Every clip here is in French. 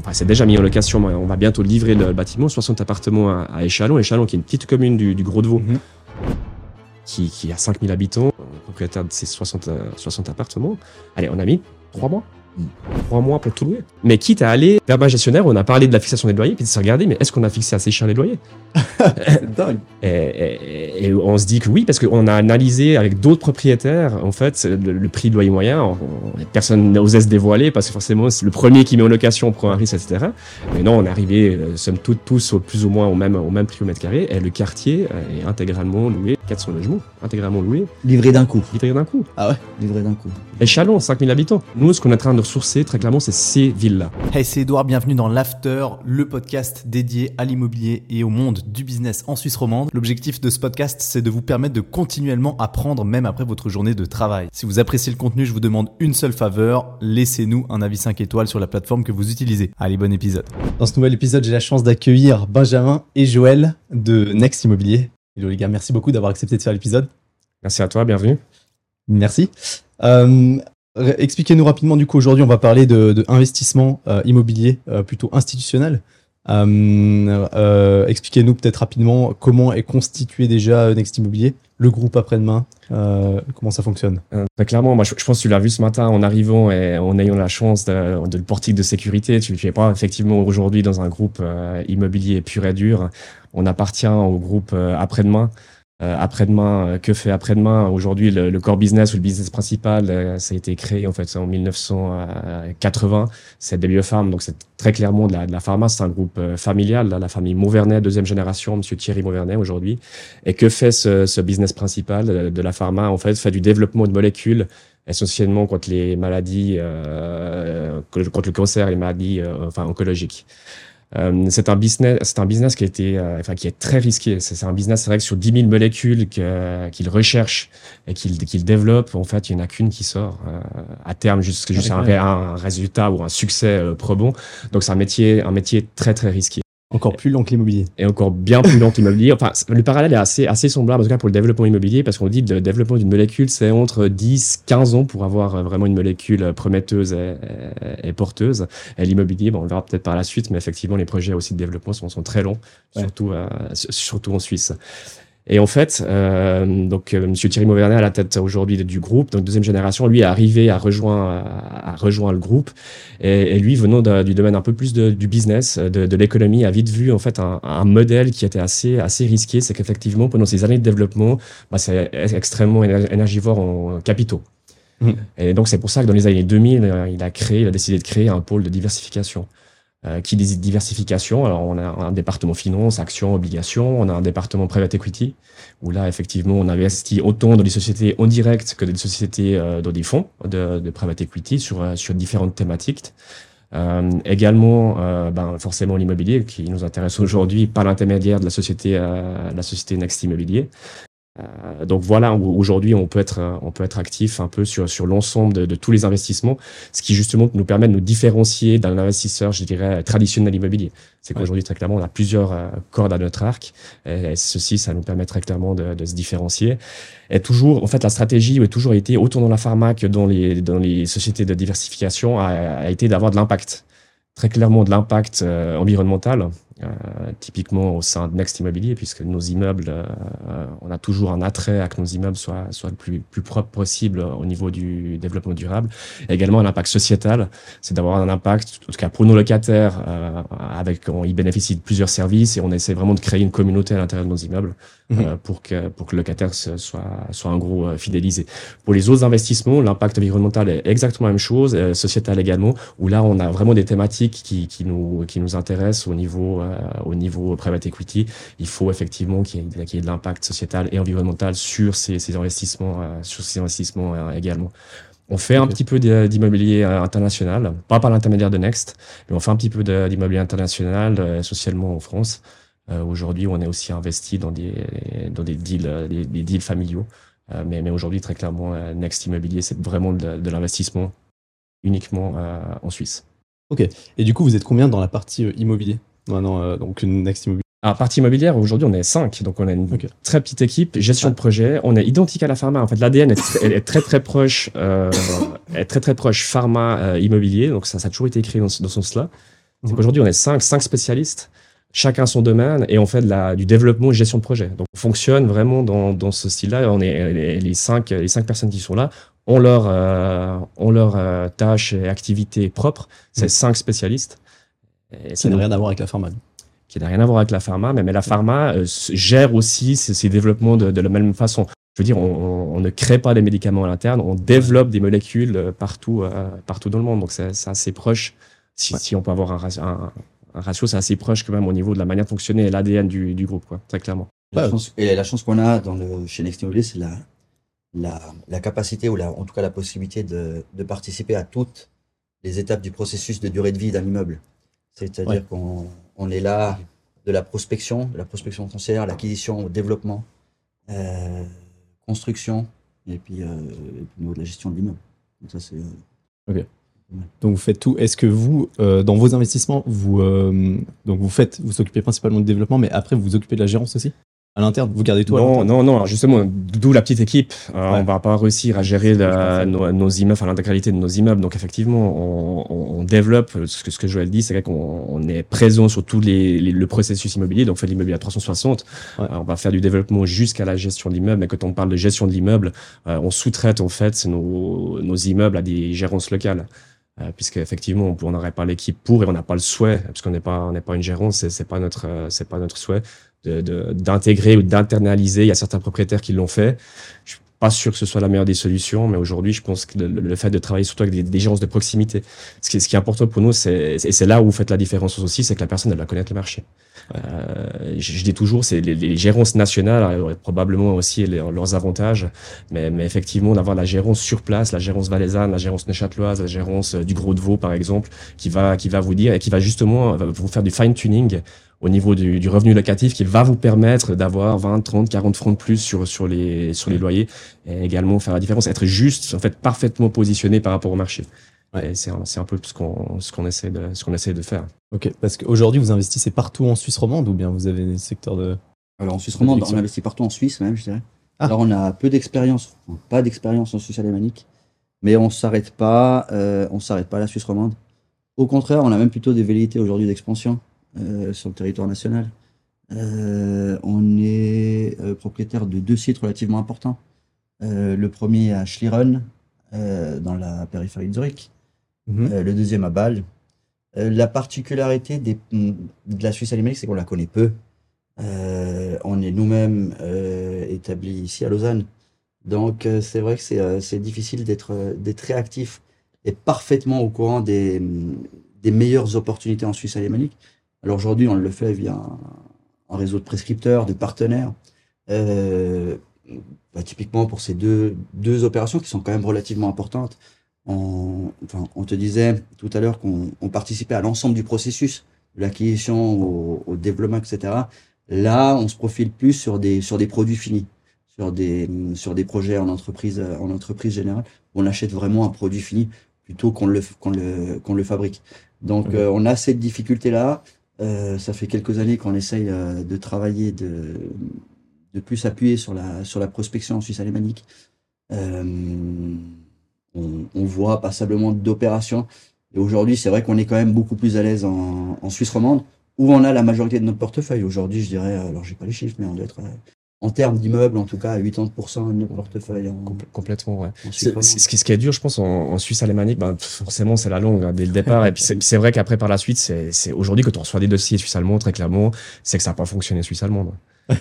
enfin, c'est déjà mis en location, mais on va bientôt livrer le bâtiment, 60 appartements à, à Échalon. Échalon, qui est une petite commune du, du Gros de Vaud, Mhm. qui, qui a 5000 habitants, propriétaire de ces 60, euh, 60 appartements. Allez, on a mis trois mois. Trois mois pour tout louer. Mais quitte à aller vers un gestionnaire, on a parlé de la fixation des loyers, puis de se regarder, mais est-ce qu'on a fixé assez cher les loyers? C'est dingue. et, et- et on se dit que oui, parce qu'on a analysé avec d'autres propriétaires, en fait, le, le prix de loyer moyen, on- on- personne n'osait se dévoiler parce que forcément, c'est le premier qui met en location, on prend un risque, etc. Mais non, on est arrivé, euh, somme toute, tous au, plus ou moins au même, au même prix au mètre carré, et le quartier euh, est intégralement loué, 400 logements, intégralement loué, Livré d'un coup. livré d'un coup. Ah ouais Livré d'un coup. Et Chalon, 5000 habitants. Nous, ce qu'on est en train de ressourcer, très clairement, c'est ces villes-là. Hey, c'est Edouard, bienvenue dans l'After, le podcast dédié à l'immobilier et au monde du business en Suisse romande. L'objectif de ce podcast, c'est de vous permettre de continuellement apprendre même après votre journée de travail. Si vous appréciez le contenu, je vous demande une seule faveur, laissez-nous un avis 5 étoiles sur la plateforme que vous utilisez. Allez, bon épisode. Dans ce nouvel épisode, j'ai la chance d'accueillir Benjamin et Joël de Next Immobilier. Hello les gars, merci beaucoup d'avoir accepté de faire l'épisode. Merci à toi, bienvenue. Merci. Euh, Expliquez-nous rapidement, du coup, aujourd'hui, on va parler de, de investissement euh, immobilier euh, plutôt institutionnel. Expliquez-nous peut-être rapidement comment est constitué déjà Next Immobilier, le groupe après-demain, euh, comment ça fonctionne? Euh, Très clairement, moi je, pense que tu l'as vu ce matin en arrivant et en ayant la chance de, de le portique de sécurité. Tu n'es pas effectivement aujourd'hui dans un groupe euh, immobilier pur et dur. On appartient au groupe euh, après-demain. Euh, après-demain, euh, que fait après-demain? Aujourd'hui, le, le core business ou le business principal, euh, ça a été créé en fait en 1980. C'est DBE Farm, donc c'est très clairement de la, de la pharma. C'est un groupe familial, la famille Mauvernet, deuxième génération, Monsieur Thierry Mauvernet aujourd'hui. Et que fait ce, ce business principal de la pharma? En fait, fait du développement de molécules essentiellement contre les maladies, euh, contre le cancer et les maladies euh, enfin, oncologiques. Euh, c'est un business, c'est un business qui a été, euh, enfin qui est très risqué. C'est un business, c'est vrai que sur 10 000 molécules qu'il recherche et qu'il qu'il développe, en fait, il n'y en a qu'une qui sort euh, à terme jusqu'à un, un résultat ou un succès euh, probant. Donc c'est un métier, un métier très très risqué Encore plus long que l'immobilier. et encore bien plus lent immobilier. Enfin, c- le parallèle est assez, assez semblable, en tout cas pour le développement immobilier, parce qu'on dit que le développement d'une molécule, c'est entre 10, 15 ans pour avoir euh, vraiment une molécule euh, prometteuse et, porteuse. Et l'immobilier, bon, on le verra peut-être par la suite, mais effectivement, les projets aussi de développement sont, sont très longs, Ouais. surtout, euh, surtout en Suisse. Et en fait, euh, donc euh, Monsieur Thierry Mauvernet à la tête aujourd'hui du groupe, donc deuxième génération, lui est arrivé à rejoindre, à rejoindre le groupe. Et, et lui, venant de- du domaine un peu plus de- du business, de, de l'économie, a vite vu en fait un, un modèle qui était assez assez risqué, c'est qu'effectivement pendant ces années de développement, bah, c'est extrêmement éner- énergivore en capitaux. Mhm. Et donc c'est pour ça que dans les années 2000, euh, il a créé, il a décidé de créer un pôle de diversification. Euh, qui dit diversification Alors on a un département finance, actions, obligations, on a un département private equity où là effectivement on investit autant dans des sociétés en direct que dans des sociétés euh, dans des fonds de, de private equity sur euh, sur différentes thématiques. Euh, également, euh, ben, forcément l'immobilier qui nous intéresse aujourd'hui par l'intermédiaire de la société, euh, la société Next Immobilier. Euh, donc voilà, aujourd'hui on peut être, euh, on peut être actif un peu sur sur l'ensemble de, de tous les investissements, ce qui justement nous permet de nous différencier d'un investisseur, je dirais, traditionnel immobilier. C'est qu'aujourd'hui très clairement on a plusieurs euh, cordes à notre arc, et, et ceci ça nous permet très clairement de, de se différencier. Et toujours, en fait, la stratégie a toujours été autant dans la pharma que dans les dans les sociétés de diversification a, a été d'avoir de l'impact très clairement de l'impact euh, environnemental, typiquement au sein de Next Immobilier, puisque nos immeubles, euh, euh, on a toujours un attrait à que nos immeubles soient, soient le plus, plus propre possible au niveau du développement durable. Également un impact sociétal, c'est d'avoir un impact, en tout cas pour nos locataires, euh, avec on y bénéficie de plusieurs services et on essaie vraiment de créer une communauté à l'intérieur de nos immeubles Euh, pour que pour que le locataire soit soit en gros euh, fidélisé. Pour les autres investissements, l'impact environnemental est exactement la même chose, euh, sociétal également, où là on a vraiment des thématiques qui, qui nous qui nous intéressent au niveau euh, au niveau private equity. Il faut effectivement qu'il y ait, qu'il y ait de l'impact sociétal et environnemental sur ces, ces investissements euh, sur ces investissements également. On fait un petit peu d'immobilier international, pas par l'intermédiaire de Next, mais on fait un petit peu d'immobilier international, essentiellement en France. Euh, Aujourd'hui, on est aussi investi dans des dans des deals euh, des, des deals familiaux. Euh, mais mais aujourd'hui, très clairement, Next Immobilier, c'est vraiment de, de l'investissement uniquement en Suisse. Et du coup, vous êtes combien dans la partie immobilier Maintenant, donc Next Immobilier? À partie immobilière, aujourd'hui, on est cinq, donc on a une Ok. très petite équipe, gestion de projet. On est identique à la pharma. En fait, l'ADN est, très très proche, euh, est très très proche pharma euh, immobilier. Donc ça, ça a toujours été écrit dans, ce- dans ce sens-là. C'est qu'aujourd'hui, on est cinq, cinq spécialistes, chacun son domaine, et on fait de la, du développement et gestion de projet. Donc, on fonctionne vraiment dans, dans ce style-là. On est les, les, cinq, les cinq personnes qui sont là ont leur, euh, ont leur euh, tâches et activités propres. C'est cinq spécialistes. Et ça n'a rien à voir avec la pharma qui n'a rien à voir avec la pharma, mais, mais la pharma euh, gère aussi ces, ces développements de, de, la même façon. Je veux dire, on, on, ne crée pas des médicaments à l'interne, on développe des molécules euh, partout, partout dans le monde. Donc c'est assez proche. Si, ouais. si, on peut avoir un, un, un ratio, c'est assez proche quand même au niveau de la manière de fonctionner et l'ADN du, du, groupe, quoi, très clairement. La chance, et la chance qu'on a dans le, chez Next c'est la, la, la, capacité ou la, en tout cas la possibilité de, de participer à toutes les étapes du processus de durée de vie d'un immeuble. C'est-à-dire ouais. qu'on on est là de la prospection, de la prospection foncière, l'acquisition, au développement, euh, construction, et puis, euh, et puis au niveau de la gestion de l'immeuble. Donc ça c'est. Euh. Donc vous faites tout. Est-ce que vous, euh, dans vos investissements, vous euh, donc vous faites, vous occupez principalement du développement, mais après vous vous occupez de la gérance aussi? À l'interne Vous gardez tout Non, non, non. Justement, d'où la petite équipe. Euh, ouais. On va pas réussir à gérer la, nos, nos, immeubles, enfin l'intégralité de nos immeubles. Donc effectivement, on, développe. Ce que, ce que Joël dit, c'est qu'on on est présent sur tout les, les, le processus immobilier. Donc on fait l'immobilier à 360. Ouais. Euh, on va faire du développement jusqu'à la gestion de l'immeuble. Mais quand on parle de gestion de l'immeuble, euh, on sous-traite en fait nos, nos immeubles à des gérances locales. Euh, puisque effectivement on n'aurait pas l'équipe pour et on n'a pas le souhait parce qu'on n'est pas on n'est pas une gérance c'est pas notre c'est pas notre souhait d'intégrer ou d'internaliser. Il y a certains propriétaires qui l'ont fait. Pas sûr que ce soit la meilleure des solutions, mais aujourd'hui, je pense que le, le, fait de travailler surtout avec des, des gérances de proximité, ce qui, ce qui est important pour nous, c'est, et c'est là où vous faites la différence aussi, c'est que la personne, elle va connaître le marché. Euh, je, je, dis toujours, c'est les, les, gérances nationales auraient probablement aussi les, leurs avantages, mais, mais effectivement, d'avoir la gérance sur place, la gérance valaisanne, la gérance neuchâteloise, la gérance du Gros de Vaud, par exemple, qui va, qui va vous dire et qui va justement vous faire du fine tuning au niveau du, du, revenu locatif qui va vous permettre d'avoir 20, 30, 40 francs de plus sur, sur, les, sur les loyers et également faire la différence, être juste, en fait, parfaitement positionné par rapport au marché. Ouais. C'est un, un peu ce qu'on ce qu'on essaie de ce qu'on essaie de faire. Ok, parce qu'aujourd'hui vous investissez partout en Suisse romande ou bien vous avez des secteurs de alors en Suisse romande on investit partout en Suisse même je dirais. Ah. Alors on a peu d'expérience, pas d'expérience en Suisse alémanique, mais on s'arrête pas euh, on s'arrête pas à la Suisse romande. Au contraire, on a même plutôt des velléités aujourd'hui d'expansion euh, sur le territoire national. Euh, on est euh, propriétaire de deux sites relativement importants. le premier à Schlieren, dans la périphérie de Zurich. Mmh. le deuxième à Bâle. la particularité des, de la Suisse alémanique, c'est qu'on la connaît peu. on est nous-mêmes établis ici à Lausanne. Donc c'est vrai que c'est difficile d'être réactif et parfaitement au courant des, des meilleures opportunités en Suisse alémanique. Alors aujourd'hui, on le fait via un, un, réseau de prescripteurs, de partenaires. Euh, bah, typiquement pour ces deux, deux opérations qui sont quand même relativement importantes. On, enfin, on te disait tout à l'heure qu'on participait à l'ensemble du processus, de l'acquisition au, au, développement, etc. Là, on se profile plus sur des, sur des produits finis, sur des, sur des projets en entreprise, en entreprise générale. Où on achète vraiment un produit fini plutôt qu'on le, qu'on le, qu'on le fabrique. Donc, mmh. euh, on a cette difficulté-là. Euh, ça fait quelques années qu'on essaye euh, de travailler, de, de plus appuyer sur la, sur la prospection en Suisse alémanique. Euh, on, on, voit passablement d'opérations. Et aujourd'hui, c'est vrai qu'on est quand même beaucoup plus à l'aise en, en, Suisse romande, où on a la majorité de notre portefeuille. Aujourd'hui, je dirais, alors j'ai pas les chiffres, mais on doit être en termes d'immeubles, en tout cas, à 80% de notre portefeuille. En, Complètement, ouais. Ce, ce, qui est dur, je pense, en, en Suisse alémanique, ben, forcément, c'est la longue hein, dès le départ. et puis, c'est vrai qu'après, par la suite, c'est aujourd'hui, quand on reçoit des dossiers suisse allemand, très clairement, c'est que ça n'a pas fonctionné suisse allemande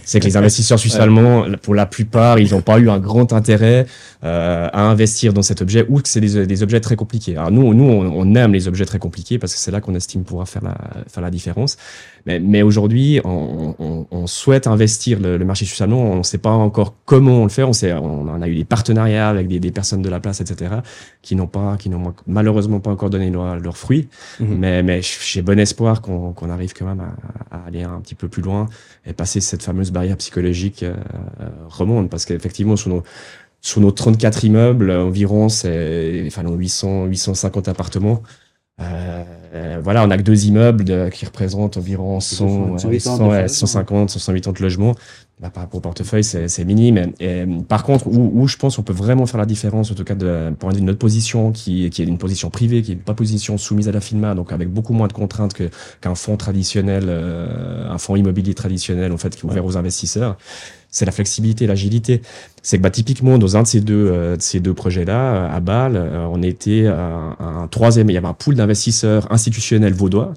c'est que les investisseurs suisses allemands, pour la plupart, ils n'ont pas eu un grand intérêt euh, à investir dans cet objet ou que c'est des, des, objets très compliqués. Alors nous, nous, on, on, aime les objets très compliqués parce que c'est là qu'on estime pouvoir faire la, faire la différence. Mais, mais aujourd'hui, on, on, on, souhaite investir le, le marché suisse allemand. On ne sait pas encore comment on le fait. On, sait, on en a eu des partenariats avec des, des personnes de la place, etc., qui n'ont pas, qui n'ont malheureusement pas encore donné leurs leur fruits. Mmh. Mais, mais j'ai bon espoir qu'on qu arrive quand même à, à, aller un petit peu plus loin et passer cette fameuse barrière psychologique euh, remonte parce qu'effectivement sur nos sur nos 34 immeubles environ c'est enfin 800 850 appartements euh, voilà, on a que deux immeubles de, qui représentent environ 100, 100, 150, 180 logements. Bah, par rapport au portefeuille, c'est minime. Et, par contre, où, où, je pense qu'on peut vraiment faire la différence, en tout cas de, pour de notre position, qui, qui est une position privée, qui n'est pas position soumise à la FINMA, donc avec beaucoup moins de contraintes qu'un fonds traditionnel, euh, un fonds immobilier traditionnel, en fait, qui est ouvert aux investisseurs, c'est la flexibilité, l'agilité. C'est que bah, typiquement, dans un de ces deux, euh, de ces deux projets-là, à Bâle, euh, on était un, un troisième, il y avait un pool d'investisseurs institutionnels vaudois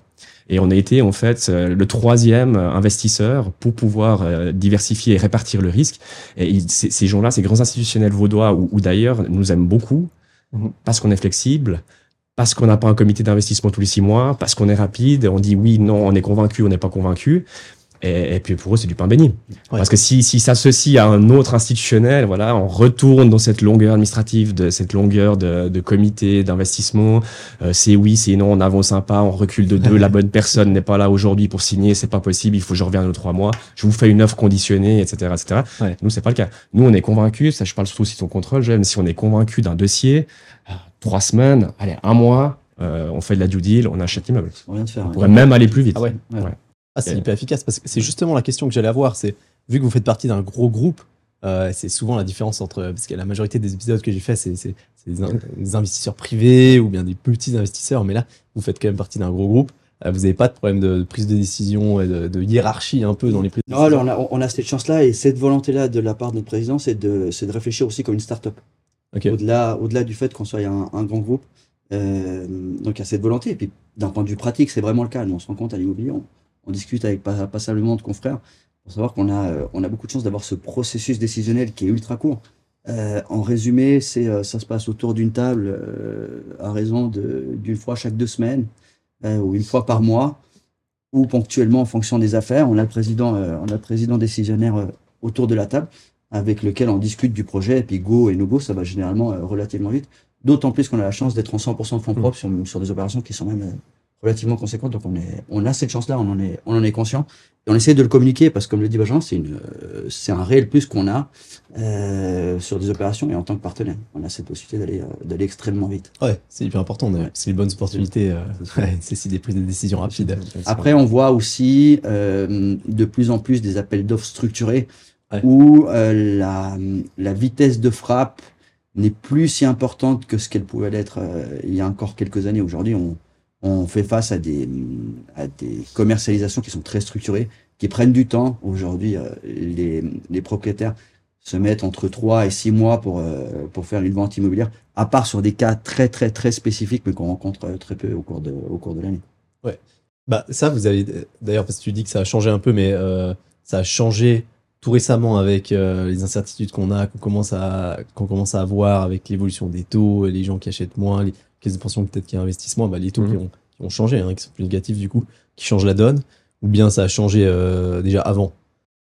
et on a été en fait euh, le troisième investisseur pour pouvoir euh, diversifier et répartir le risque. Et ces gens-là, ces grands institutionnels vaudois, ou, d'ailleurs, nous aiment beaucoup mhm. parce qu'on est flexible, parce qu'on n'a pas un comité d'investissement tous les six mois, parce qu'on est rapide, on dit oui, non, on est convaincu, on n'est pas convaincu. Et, puis pour eux, c'est du pain béni. Parce que si, si s'associe à un autre institutionnel, voilà, on retourne dans cette longueur administrative, de cette longueur de, de comité d'investissement. Euh, c'est oui, c'est non, on avance un pas, on recule de deux. la bonne personne n'est pas là aujourd'hui pour signer, c'est pas possible. Il faut que je revienne dans trois mois. Je vous fais une offre conditionnée, etc., etc. Ouais. Nous, c'est pas le cas. Nous, on est convaincus. Ça, je parle surtout de ton contrôle, même si on est convaincu d'un dossier, euh, trois semaines, allez, un mois, euh, on fait de la due deal, on achète l'immeuble. On, vient de faire, on pourrait même aller plus vite. Ah ouais. ouais. Ah, c'est hyper efficace parce que c'est justement la question que j'allais avoir. C'est vu que vous faites partie d'un gros groupe, euh, c'est souvent la différence entre parce que la majorité des épisodes que j'ai fait, c'est des, investisseurs privés ou bien des petits investisseurs, mais là, vous faites quand même partie d'un gros groupe. Euh, vous n'avez pas de problème de, prise de décision et de, hiérarchie un peu dans les prises de non, décision. Alors on, a, cette chance-là et cette volonté-là de la part de notre président, c'est de, de réfléchir aussi comme une start-up. Au-delà, au-delà du fait qu'on soit un, un, grand groupe, euh, donc il y a cette volonté. Et puis d'un point de vue pratique, c'est vraiment le cas. Nous, on se rend compte à l'immobilier, on discute avec passablement de confrères pour savoir qu'on a, euh, on a beaucoup de chance d'avoir ce processus décisionnel qui est ultra court. Euh, en résumé, c'est euh, ça se passe autour d'une table à raison d'une fois chaque deux semaines ou une fois par mois ou ponctuellement en fonction des affaires. On a le président, on a le président décisionnaire autour de la table avec lequel on discute du projet et puis go et no go, ça va généralement relativement vite. D'autant plus qu'on a la chance d'être en 100% de fonds propres sur, sur, des opérations qui sont même relativement conséquente. Donc on, est, on a cette chance-là, on, en est, on en est conscient. Et on essaie de le communiquer parce que, comme le dit Benjamin, c'est, une, euh, c'est un réel plus qu'on a euh, sur des opérations et en tant que partenaire. On a cette possibilité d'aller, euh, d'aller extrêmement vite. Ouais, c'est hyper important. C'est les bonnes opportunités. Euh, c'est si des prises de décision rapides. Après, on voit aussi euh, de plus en plus des appels d'offres structurés où la, la vitesse de frappe n'est plus si importante que ce qu'elle pouvait l'être il y a encore quelques années. Aujourd'hui, on, on fait face à des, à des commercialisations qui sont très structurées, qui prennent du temps. Aujourd'hui, euh, les, les, propriétaires se mettent entre 3 et 6 mois pour, euh, pour faire une vente immobilière, à part sur des cas très très très spécifiques, mais qu'on rencontre euh, très peu au cours de, de l'année. Ouais. Bah, ça, vous avez, d'ailleurs, parce que tu dis que ça a changé un peu, mais ça a changé tout récemment avec les incertitudes qu'on a, qu'on commence à, qu'on commence à avoir avec l'évolution des taux, les gens qui achètent moins, les, caisse de pension peut-être qui investissent moins, bah, les taux qui, mhm. ont, qui, ont, changé, hein, qui sont plus négatifs du coup, qui changent la donne, ou bien ça a changé euh, déjà avant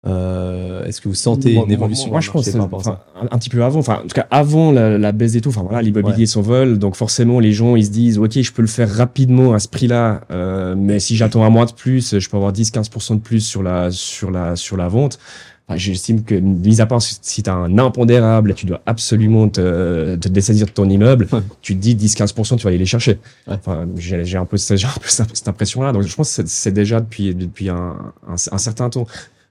euh, Est-ce que vous sentez une évolution Moi, je pense enfin, un, petit peu avant. Enfin, en tout cas, avant la, baisse des taux. Enfin voilà, l'immobilier s'envole, donc forcément les gens ils se disent, ok, je peux le faire rapidement à ce prix-là, euh, mais si j'attends un mois de plus, je peux avoir 10-15% de plus sur la sur la sur la vente. J'estime que, mis à part si tu as un impondérable, tu dois absolument te, te dessaisir de ton immeuble, tu te dis 10-15%, tu vas aller les chercher. Enfin, j'ai un peu, j'ai un peu cette impression-là. Donc, je pense que c'est déjà depuis, depuis un, un, certain temps.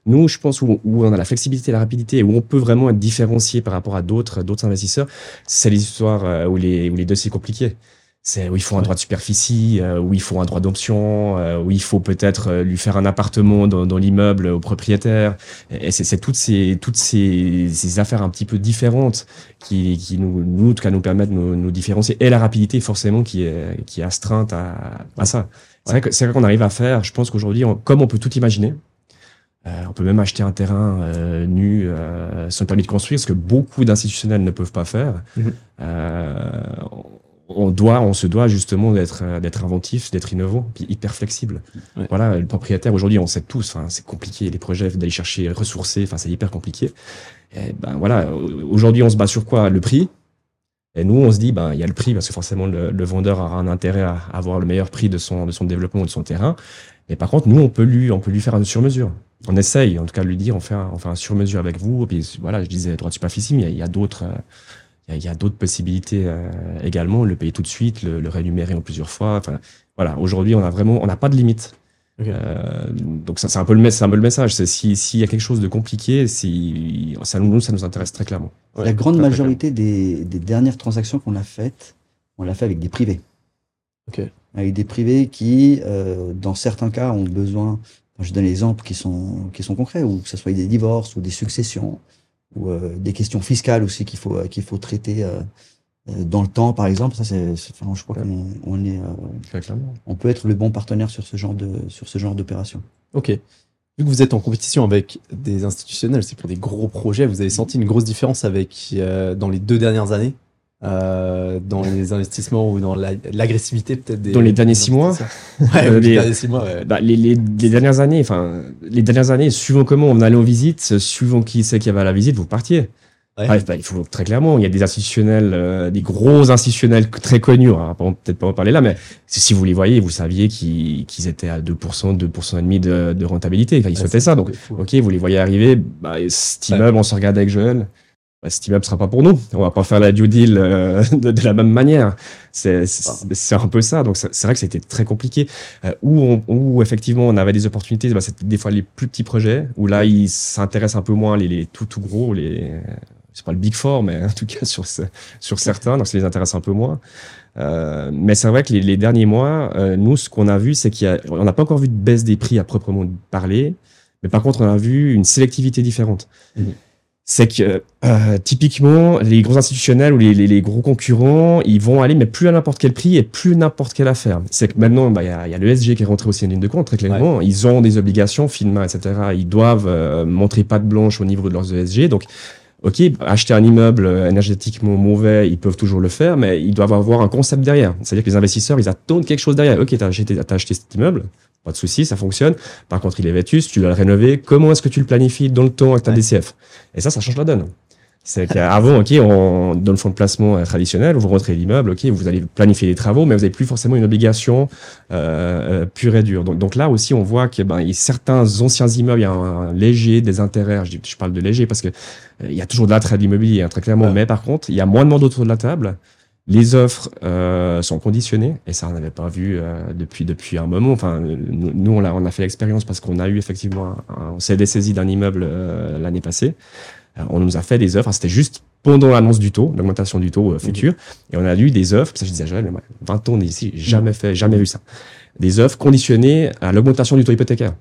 Nous, je pense où, où, on a la flexibilité, la rapidité, où on peut vraiment être différencié par rapport à d'autres, d'autres investisseurs, c'est les histoires euh, où les, où les dossiers compliqués c'est où il faut un droit de superficie, euh, où il faut un droit d'option, euh, où il faut peut-être euh, lui faire un appartement dans, dans l'immeuble au propriétaire. Et c'est toutes ces toutes ces, ces, affaires un petit peu différentes qui, qui nous, nous en tout cas nous permettent de nous, nous, différencier. Et la rapidité forcément qui est qui est astreinte à, à ça. C'est vrai que c'est vrai qu'on arrive à faire. Je pense qu'aujourd'hui, comme on peut tout imaginer, euh, on peut même acheter un terrain euh, nu euh, sans permis de construire, ce que beaucoup d'institutionnels ne peuvent pas faire. Mmh on doit, on se doit justement d'être euh, d'être inventif, d'être innovant, puis hyper flexible. Voilà, le propriétaire aujourd'hui, on sait tous, enfin, c'est compliqué les projets d'aller chercher ressourcer, enfin c'est hyper compliqué. Et ben voilà, aujourd'hui on se bat sur quoi? Le prix. Et nous on se dit ben il y a le prix parce que forcément le, vendeur aura un intérêt à avoir le meilleur prix de son de son développement ou de son terrain. Mais par contre nous on peut lui on peut lui faire un sur mesure. On essaye en tout cas de lui dire on fait un, on fait un sur mesure avec vous. Et puis voilà, je disais droit de superficie, mais il y a, d'autres euh, il y a, d'autres possibilités euh, également, le payer tout de suite, le, le rémunérer en plusieurs fois. Enfin, voilà, aujourd'hui, on a vraiment, on n'a pas de limite. donc ça, c'est un peu le, un peu le message. C'est s'il y a quelque chose de compliqué, si ça nous, ça nous intéresse très clairement. la grande majorité des, des, dernières transactions qu'on a faites, on l'a fait avec des privés. Avec des privés qui, dans certains cas, ont besoin je donne des exemples qui sont, qui sont concrets, ou que ce soit des divorces ou des successions, ou euh, des questions fiscales aussi qu'il faut, qu'il faut traiter euh, euh, dans le temps, par exemple. Ça, c'est, enfin, je crois qu'on on est, on peut être le bon partenaire sur ce genre de, sur ce genre d'opération. Ok. Vu que vous êtes en compétition avec des institutionnels, c'est pour des gros projets, vous avez senti une grosse différence avec dans les deux dernières années? Euh, dans les investissements ou dans l'agressivité peut-être des dans les derniers six mois. Ouais, les, derniers six mois ouais. bah, les, dernières années enfin les dernières années suivant comment on allait en visite suivant qui c'est qui avait à la visite vous partiez. Ouais. bah, il faut très clairement il y a des institutionnels euh, des gros institutionnels très connus hein, peut-être pas en parler là mais si vous les voyez vous saviez qu'ils étaient à 2% 2% et demi de, de rentabilité. Enfin, ils souhaitaient ça donc ok vous les voyez arriver bah, cet immeuble on se regarde avec Joël bah, cet immeuble sera pas pour nous. On va pas faire la due deal euh, de, la même manière. C'est un peu ça. Donc c'est vrai que c'était très compliqué. Euh, où, où effectivement on avait des opportunités, bah, c'était des fois les plus petits projets où là ils s'intéressent un peu moins les, les tout tout gros, les c'est pas le big four, mais en tout cas sur sur certains, donc ça les intéresse un peu moins. Euh, mais c'est vrai que les, les derniers mois, euh, nous ce qu'on a vu, c'est qu'on n'a pas encore vu de baisse des prix à proprement parler, mais par contre on a vu une sélectivité différente. Mmh c'est que euh, typiquement les gros institutionnels ou les, les, les, gros concurrents, ils vont aller mais plus à n'importe quel prix et plus n'importe quelle affaire. C'est que maintenant, bah, il bah, y, a, y a l'ESG qui est rentré aussi en ligne de compte très clairement. Ils ont des obligations, FINMA, etc. Ils doivent euh, montrer patte blanche au niveau de leurs ESG. Donc, ok, acheter un immeuble euh, énergétiquement mauvais, ils peuvent toujours le faire, mais ils doivent avoir un concept derrière. C'est-à-dire que les investisseurs, ils attendent quelque chose derrière. Ok, t'as acheté, as acheté cet immeuble, pas de souci, ça fonctionne. Par contre, il est vétus, tu dois le rénover. Comment est-ce que tu le planifies dans le temps avec ta DCF Et ça, ça change la donne. C'est qu'avant, ok, on, dans le fonds de placement euh, traditionnel, vous rentrez l'immeuble, ok, vous allez planifier les travaux, mais vous n'avez plus forcément une obligation euh, euh, pure et dure. Donc, donc là aussi, on voit que ben, certains anciens immeubles, il y a un, léger des intérêts. Je, je, parle de léger parce que euh, il y a toujours de l'attrait de l'immobilier, hein, très clairement. Mais par contre, il y a moins de monde autour de la table. Les offres euh, sont conditionnées et ça on n'avait pas vu euh, depuis depuis un moment. Enfin, nous on a on a fait l'expérience parce qu'on a eu effectivement un, on s'est dessaisi d'un immeuble euh, l'année passée. Euh, on nous a fait des offres. C'était juste pendant l'annonce du taux, l'augmentation du taux futur, et on a eu des offres. Ça je disais, Joël, 20 ans ici, jamais fait, jamais vu ça. Des offres conditionnées à l'augmentation du taux hypothécaire.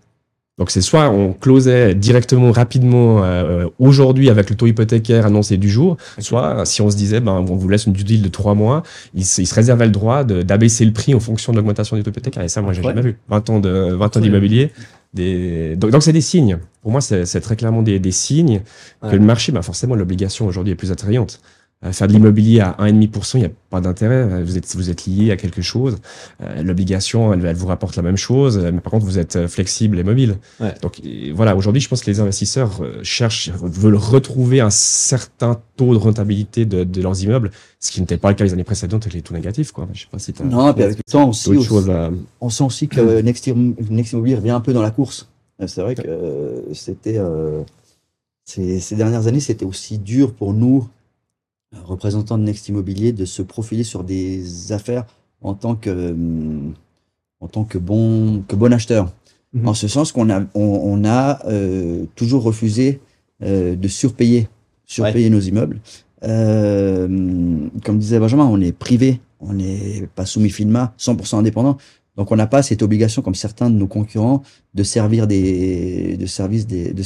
Donc c'est soit on closait directement, rapidement euh, aujourd'hui avec le taux hypothécaire annoncé du jour, soit si on se disait ben on vous laisse une due deal de trois mois, il, il se réservait le droit d'abaisser le prix en fonction de l'augmentation du taux hypothécaire. Et ça moi j'ai jamais vu. 20 ans de 20 ans d'immobilier. Des... Donc c'est des signes. Pour moi c'est très clairement des, des signes que le marché, ben forcément l'obligation aujourd'hui est plus attrayante. Euh, faire de l'immobilier à 1,5%, il n'y a pas d'intérêt. Euh, vous êtes, vous êtes lié à quelque chose. Euh, l'obligation, elle, elle, vous rapporte la même chose, mais par contre, vous êtes flexible et mobile. Ouais. Donc voilà, aujourd'hui, je pense que les investisseurs cherchent, veulent retrouver un certain taux de rentabilité de, de leurs immeubles, ce qui n'était pas le cas les années précédentes avec les taux négatifs. Quoi. Je sais pas si non, puis avec le temps aussi, aussi à... on sent aussi que Next, Next Immobilier revient un peu dans la course. C'est vrai que c'était euh, ces, ces dernières années, c'était aussi dur pour nous représentant de Next Immobilier de se profiler sur des affaires en tant que, hum, en tant que, bon, que bon acheteur. Mhm. En ce sens qu'on a, on, a euh, toujours refusé euh, de surpayer, surpayer nos immeubles. Euh, comme disait Benjamin, on est privé, on n'est pas soumis FINMA, 100% indépendant. Donc on n'a pas cette obligation, comme certains de nos concurrents, de servir des, de services des, de,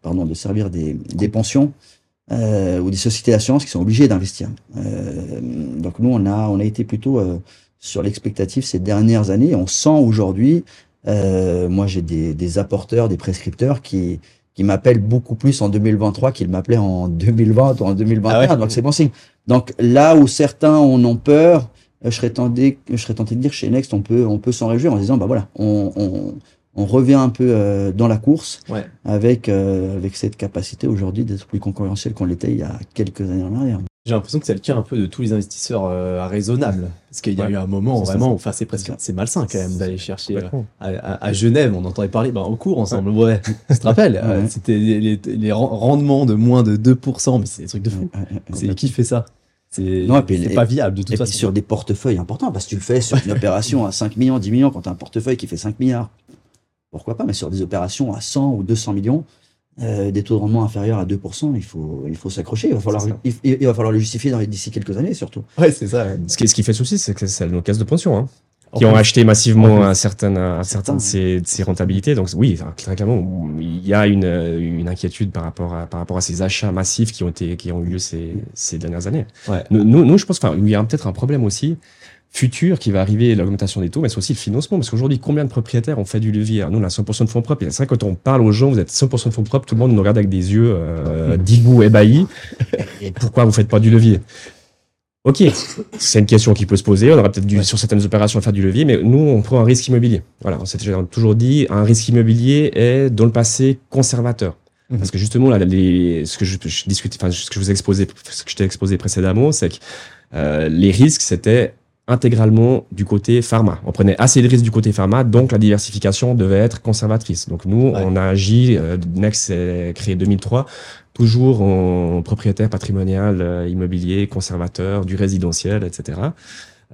pardon, de servir des, des pensions euh, ou des sociétés d'assurance qui sont obligées d'investir. Euh, donc nous, on a, on a été plutôt euh, sur l'expectative ces dernières années. On sent aujourd'hui, euh, moi j'ai des, des, apporteurs, des prescripteurs qui, qui m'appellent beaucoup plus en 2023 qu'ils m'appelaient en 2020 ou en 2021. Ah donc c'est bon signe. Donc là où certains en ont peur, je serais tenté, je serais tenté de dire chez Next, on peut, on peut s'en réjouir en disant, bah voilà, on, on on revient un peu euh, dans la course. Avec, euh, avec cette capacité aujourd'hui d'être plus concurrentiel qu'on l'était il y a quelques années en arrière. J'ai l'impression que c'est le cas un peu de tous les investisseurs euh, raisonnables. Parce qu'il y a eu un moment vraiment, enfin c'est presque c'est malsain quand même d'aller chercher à, Genève, on entendait parler ben, au cours ensemble. Ouais, tu te rappelles C'était les, rendements de moins de 2%, mais c'est des trucs de fou. c'est qui fait ça? C'est pas viable de toute façon. sur des portefeuilles importants, parce que tu le fais sur une opération à 5 millions, 10 millions, quand tu as un portefeuille qui fait 5 milliards. Pourquoi pas, mais sur des opérations à 100 ou 200 millions, euh, des taux de rendement inférieurs à 2%, il faut, il faut s'accrocher. Il, va falloir, il, va falloir le justifier d'ici quelques années, surtout. Ouais, c'est ça. Ce qui, ce qui fait souci, c'est que c'est nos caisses de pension. Hein qui ont acheté massivement un certain, un certain de ces, de ces rentabilités. Donc oui, très clairement, il y a une, une inquiétude par rapport à, par rapport à ces achats massifs qui ont été, qui ont eu lieu ces, ces dernières années. Ouais. Nous, nous, je pense, enfin, il y a peut-être un problème aussi futur qui va arriver, l'augmentation des taux, mais c'est aussi le financement. Parce qu'aujourd'hui, combien de propriétaires ont fait du levier Nous, on a 100% de fonds propres. Et c'est vrai, quand on parle aux gens, vous êtes 100% de fonds propres, tout le monde nous regarde avec des yeux euh, ébahis. Pourquoi vous faites pas du levier? Ok, c'est une question qui peut se poser. On aura peut-être dû, sur certaines opérations, faire du levier, mais nous, on prend un risque immobilier. Voilà, on s'est toujours dit, un risque immobilier est, dans le passé, conservateur. Mhm. Parce que justement, là, les, ce que je, je discutais, enfin, ce que je vous ai exposé, ce que je t'ai exposé précédemment, c'est que euh, les risques, c'était intégralement du côté pharma. On prenait assez de risques du côté pharma, donc la diversification devait être conservatrice. Donc nous, on a agi, euh, Next s'est créé 2003, toujours en propriétaire patrimonial euh, immobilier, conservateur, du résidentiel, etc.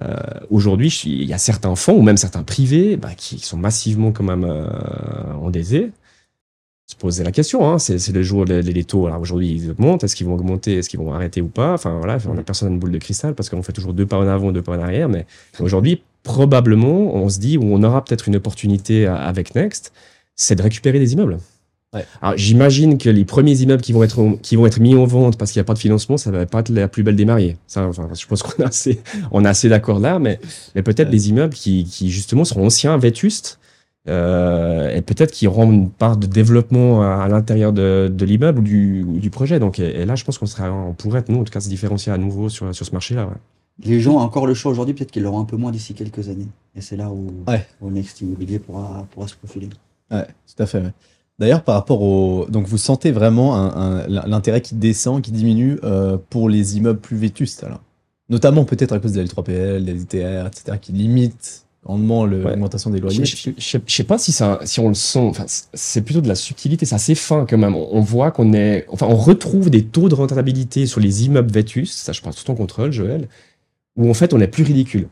Euh, Aujourd'hui, il y a certains fonds ou même certains privés bah, qui sont massivement quand même euh, endettés. Se poser la question, hein, c'est le jour les, les taux. Alors aujourd'hui, ils augmentent. Est-ce qu'ils vont augmenter Est-ce qu'ils vont arrêter ou pas? Enfin voilà, on a personne une boule de cristal parce qu'on fait toujours deux pas en avant, deux pas en arrière. Mais aujourd'hui, probablement, on se dit où on aura peut-être une opportunité avec Next, c'est de récupérer des immeubles. Ouais. Alors j'imagine que les premiers immeubles qui vont être qui vont être mis en vente parce qu'il n'y a pas de financement, ça va pas être la plus belle des mariées. Ça, enfin, je pense qu'on a assez on a assez d'accord là, mais mais peut-être des immeubles qui qui justement seront anciens, vétustes. Euh, et peut-être qu'ils auront une part de développement à, l'intérieur de, de l'immeuble ou du, du, projet. Donc, et, là, je pense qu'on sera, on pourrait, nous, en tout cas, se différencier à nouveau sur, sur ce marché-là. Ouais. Les gens ont encore le choix aujourd'hui, peut-être qu'ils l'auront un peu moins d'ici quelques années. Et c'est là où, ouais. où Next Immobilier pourra, pourra se profiler. Ouais, tout à fait. Ouais. D'ailleurs, par rapport au. Donc, vous sentez vraiment un, l'intérêt qui descend, qui diminue euh, pour les immeubles plus vétustes, alors Notamment peut-être à cause des L3PL, des ITR, etc., qui limitent grandement l'augmentation des loyers. Je, je, sais pas si ça, si on le sent. Enfin, c'est plutôt de la subtilité. C'est assez fin quand même. On, voit qu'on est, enfin, on retrouve des taux de rentabilité sur les immeubles vétustes. Ça, je parle tout ton contrôle, Joël, où en fait, on est plus ridicule.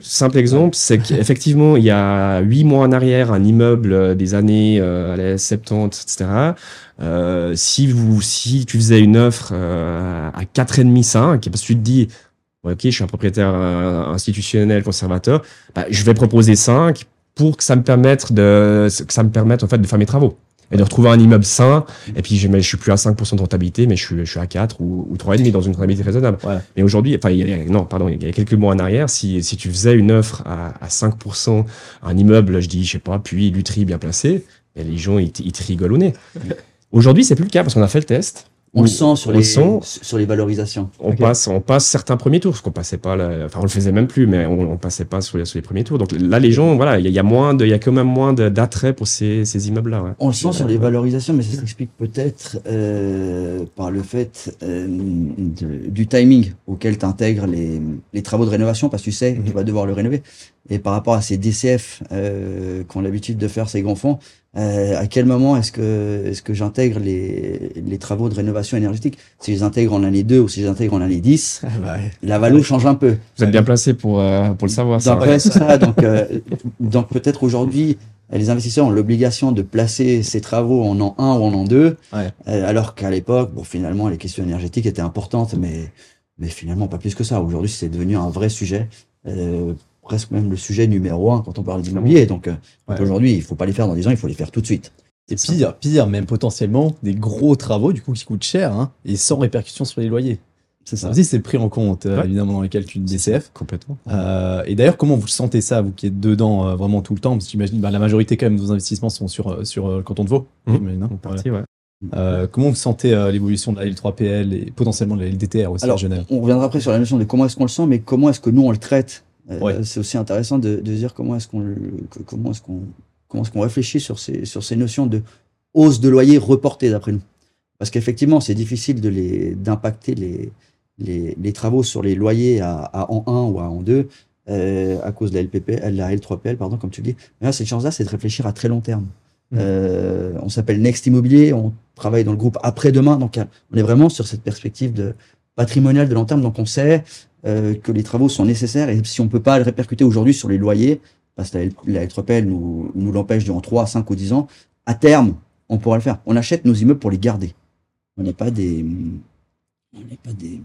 Simple exemple, c'est qu'effectivement, il y a huit mois en arrière, un immeuble euh, des années euh, 70, etc. Euh, si vous, si tu faisais une offre euh, à 4,5, 5, parce que tu te dis, ok, je suis un propriétaire euh, institutionnel conservateur, bah, je vais proposer 5 pour que ça me permette de, que ça me permette en fait de faire mes travaux et de retrouver un immeuble sain. Et puis, je, je suis plus à 5% de rentabilité, mais je suis, je suis à 4 ou, ou 3,5 dans une rentabilité raisonnable. Ouais. Mais aujourd'hui, enfin, il y a, non, pardon, il y a quelques mois en arrière, si, si tu faisais une offre à, à 5%, un immeuble, je dis, je sais pas, puis Lutry bien placé, et les gens, ils, ils te rigolent au nez. Aujourd'hui, c'est plus le cas parce qu'on a fait le test. On le sent sur, les, sur les valorisations. On, passe, on passe certains premiers tours, parce qu'on passait pas, enfin on le faisait même plus, mais on, on passait pas sur les, sur les, premiers tours. Donc là, les gens, voilà, il y, a moins de, il y a quand même moins d'attrait pour ces, ces immeubles-là. Ouais. On le sent sur les valorisations, mais ça s'explique peut-être euh, par le fait euh, du timing auquel tu intègres les, les, travaux de rénovation, parce que tu sais, que tu vas devoir le rénover. Et par rapport à ces DCF euh, qu'ont l'habitude de faire ces grands fonds, euh, à quel moment est-ce que, est-ce que j'intègre les, les travaux de rénovation énergétique? Si je les intègre en l'année 2 ou si je les intègre en l'année 10, ah bah la valo change un peu. Vous êtes bien placé pour, euh, pour le savoir. Ça. Donc, ça, donc, euh, donc peut-être aujourd'hui, les investisseurs ont l'obligation de placer ces travaux en an 1 ou en an 2, ouais. alors qu'à l'époque, bon, finalement, les questions énergétiques étaient importantes, mais, mais finalement pas plus que ça. Aujourd'hui, c'est devenu un vrai sujet. Euh, presque même le sujet numéro un quand on parle d'immobilier. Donc, euh, aujourd'hui, il faut pas les faire dans 10 ans, il faut les faire tout de suite. Et pire, pire, même potentiellement des gros travaux du coup qui coûtent cher hein, et sans répercussion sur les loyers. C'est ça. Aussi, c'est pris en compte euh, évidemment dans les calculs DCF. Complètement. Euh, et d'ailleurs, comment vous sentez ça, vous qui êtes dedans euh, vraiment tout le temps? Parce que j'imagine, bah, la majorité quand même de vos investissements sont sur euh, sur le canton de Vaud. Mmh. Hein, partie, ouais. comment vous sentez l'évolution de la L3PL et potentiellement de la LDTR aussi Alors, à Genève On reviendra après sur la notion de comment est-ce qu'on le sent, mais comment est-ce que nous on le traite? Euh, c'est aussi intéressant de, de dire comment est-ce qu'on comment est-ce qu'on comment est-ce qu'on réfléchit sur ces sur ces notions de hausse de loyer reportée d'après nous. Parce qu'effectivement, c'est difficile de les d'impacter les, les, les travaux sur les loyers à, à en 1 ou à en 2 euh, à cause de la LPP, la L3PL, pardon, comme tu dis. Mais là, cette chance-là, c'est de réfléchir à très long terme. Mmh. Euh, on s'appelle Next Immobilier, on travaille dans le groupe après-demain, donc on est vraiment sur cette perspective de patrimoniale de long terme. Donc on sait euh, que les travaux sont nécessaires et si on peut pas le répercuter aujourd'hui sur les loyers, parce que la LTRPL nous, nous l'empêche durant 3, 5 ou 10 ans, à terme, on pourra le faire. On achète nos immeubles pour les garder. On n'est pas des. On n'est pas des.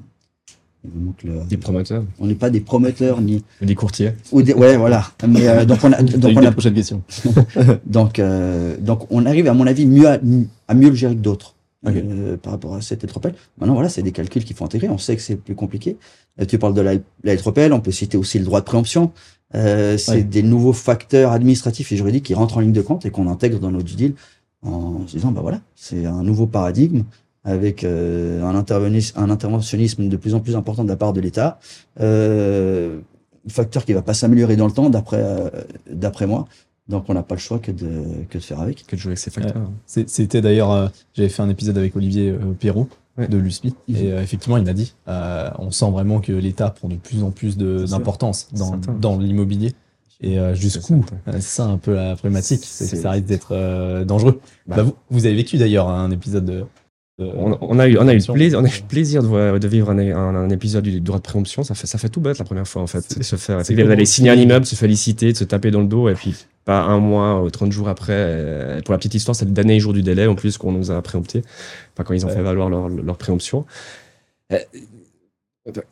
des promoteurs. On n'est pas des promoteurs ni. des courtiers. Ou des, ouais, voilà. Mais, euh, donc on a. donc on a prochaine question. donc, euh, donc on arrive, à mon avis, mieux à, à mieux le gérer que d'autres. Euh, par rapport à cette étropelle. Maintenant, voilà, c'est des calculs qu'il faut intégrer. On sait que c'est plus compliqué. Euh, tu parles de la, la on peut citer aussi le droit de préemption. Euh, c'est des nouveaux facteurs administratifs et juridiques qui rentrent en ligne de compte et qu'on intègre dans nos due deal en se disant, bah voilà, c'est un nouveau paradigme avec euh, un, un interventionnisme de plus en plus important de la part de l'État. Euh, facteur qui va pas s'améliorer dans le temps, d'après euh, d'après moi. Donc on n'a pas le choix que de, que de faire avec. Que de jouer avec ces facteurs. C'était d'ailleurs, euh, j'avais fait un épisode avec Olivier euh, Perrault de l'USPI, et euh, effectivement il m'a dit, on sent vraiment que l'État prend de plus en plus d'importance dans, dans l'immobilier. Et jusqu'où C'est ça un peu la problématique, ça risque d'être dangereux. Bah, bah, vous, vous, avez vécu d'ailleurs un épisode de, on, a eu, on a eu le plaisir, on a eu plaisir de, de vivre un, un, épisode du droit de préemption. Ça fait, ça fait tout bête la première fois en fait. Se faire, d'aller signer un immeuble, se féliciter, de se taper dans le dos et puis pas un mois ou 30 jours après. Euh, pour la petite histoire, c'est le dernier jour du délai en plus qu'on nous a préempté. Pas quand ils ont fait valoir leur, leur préemption. Euh,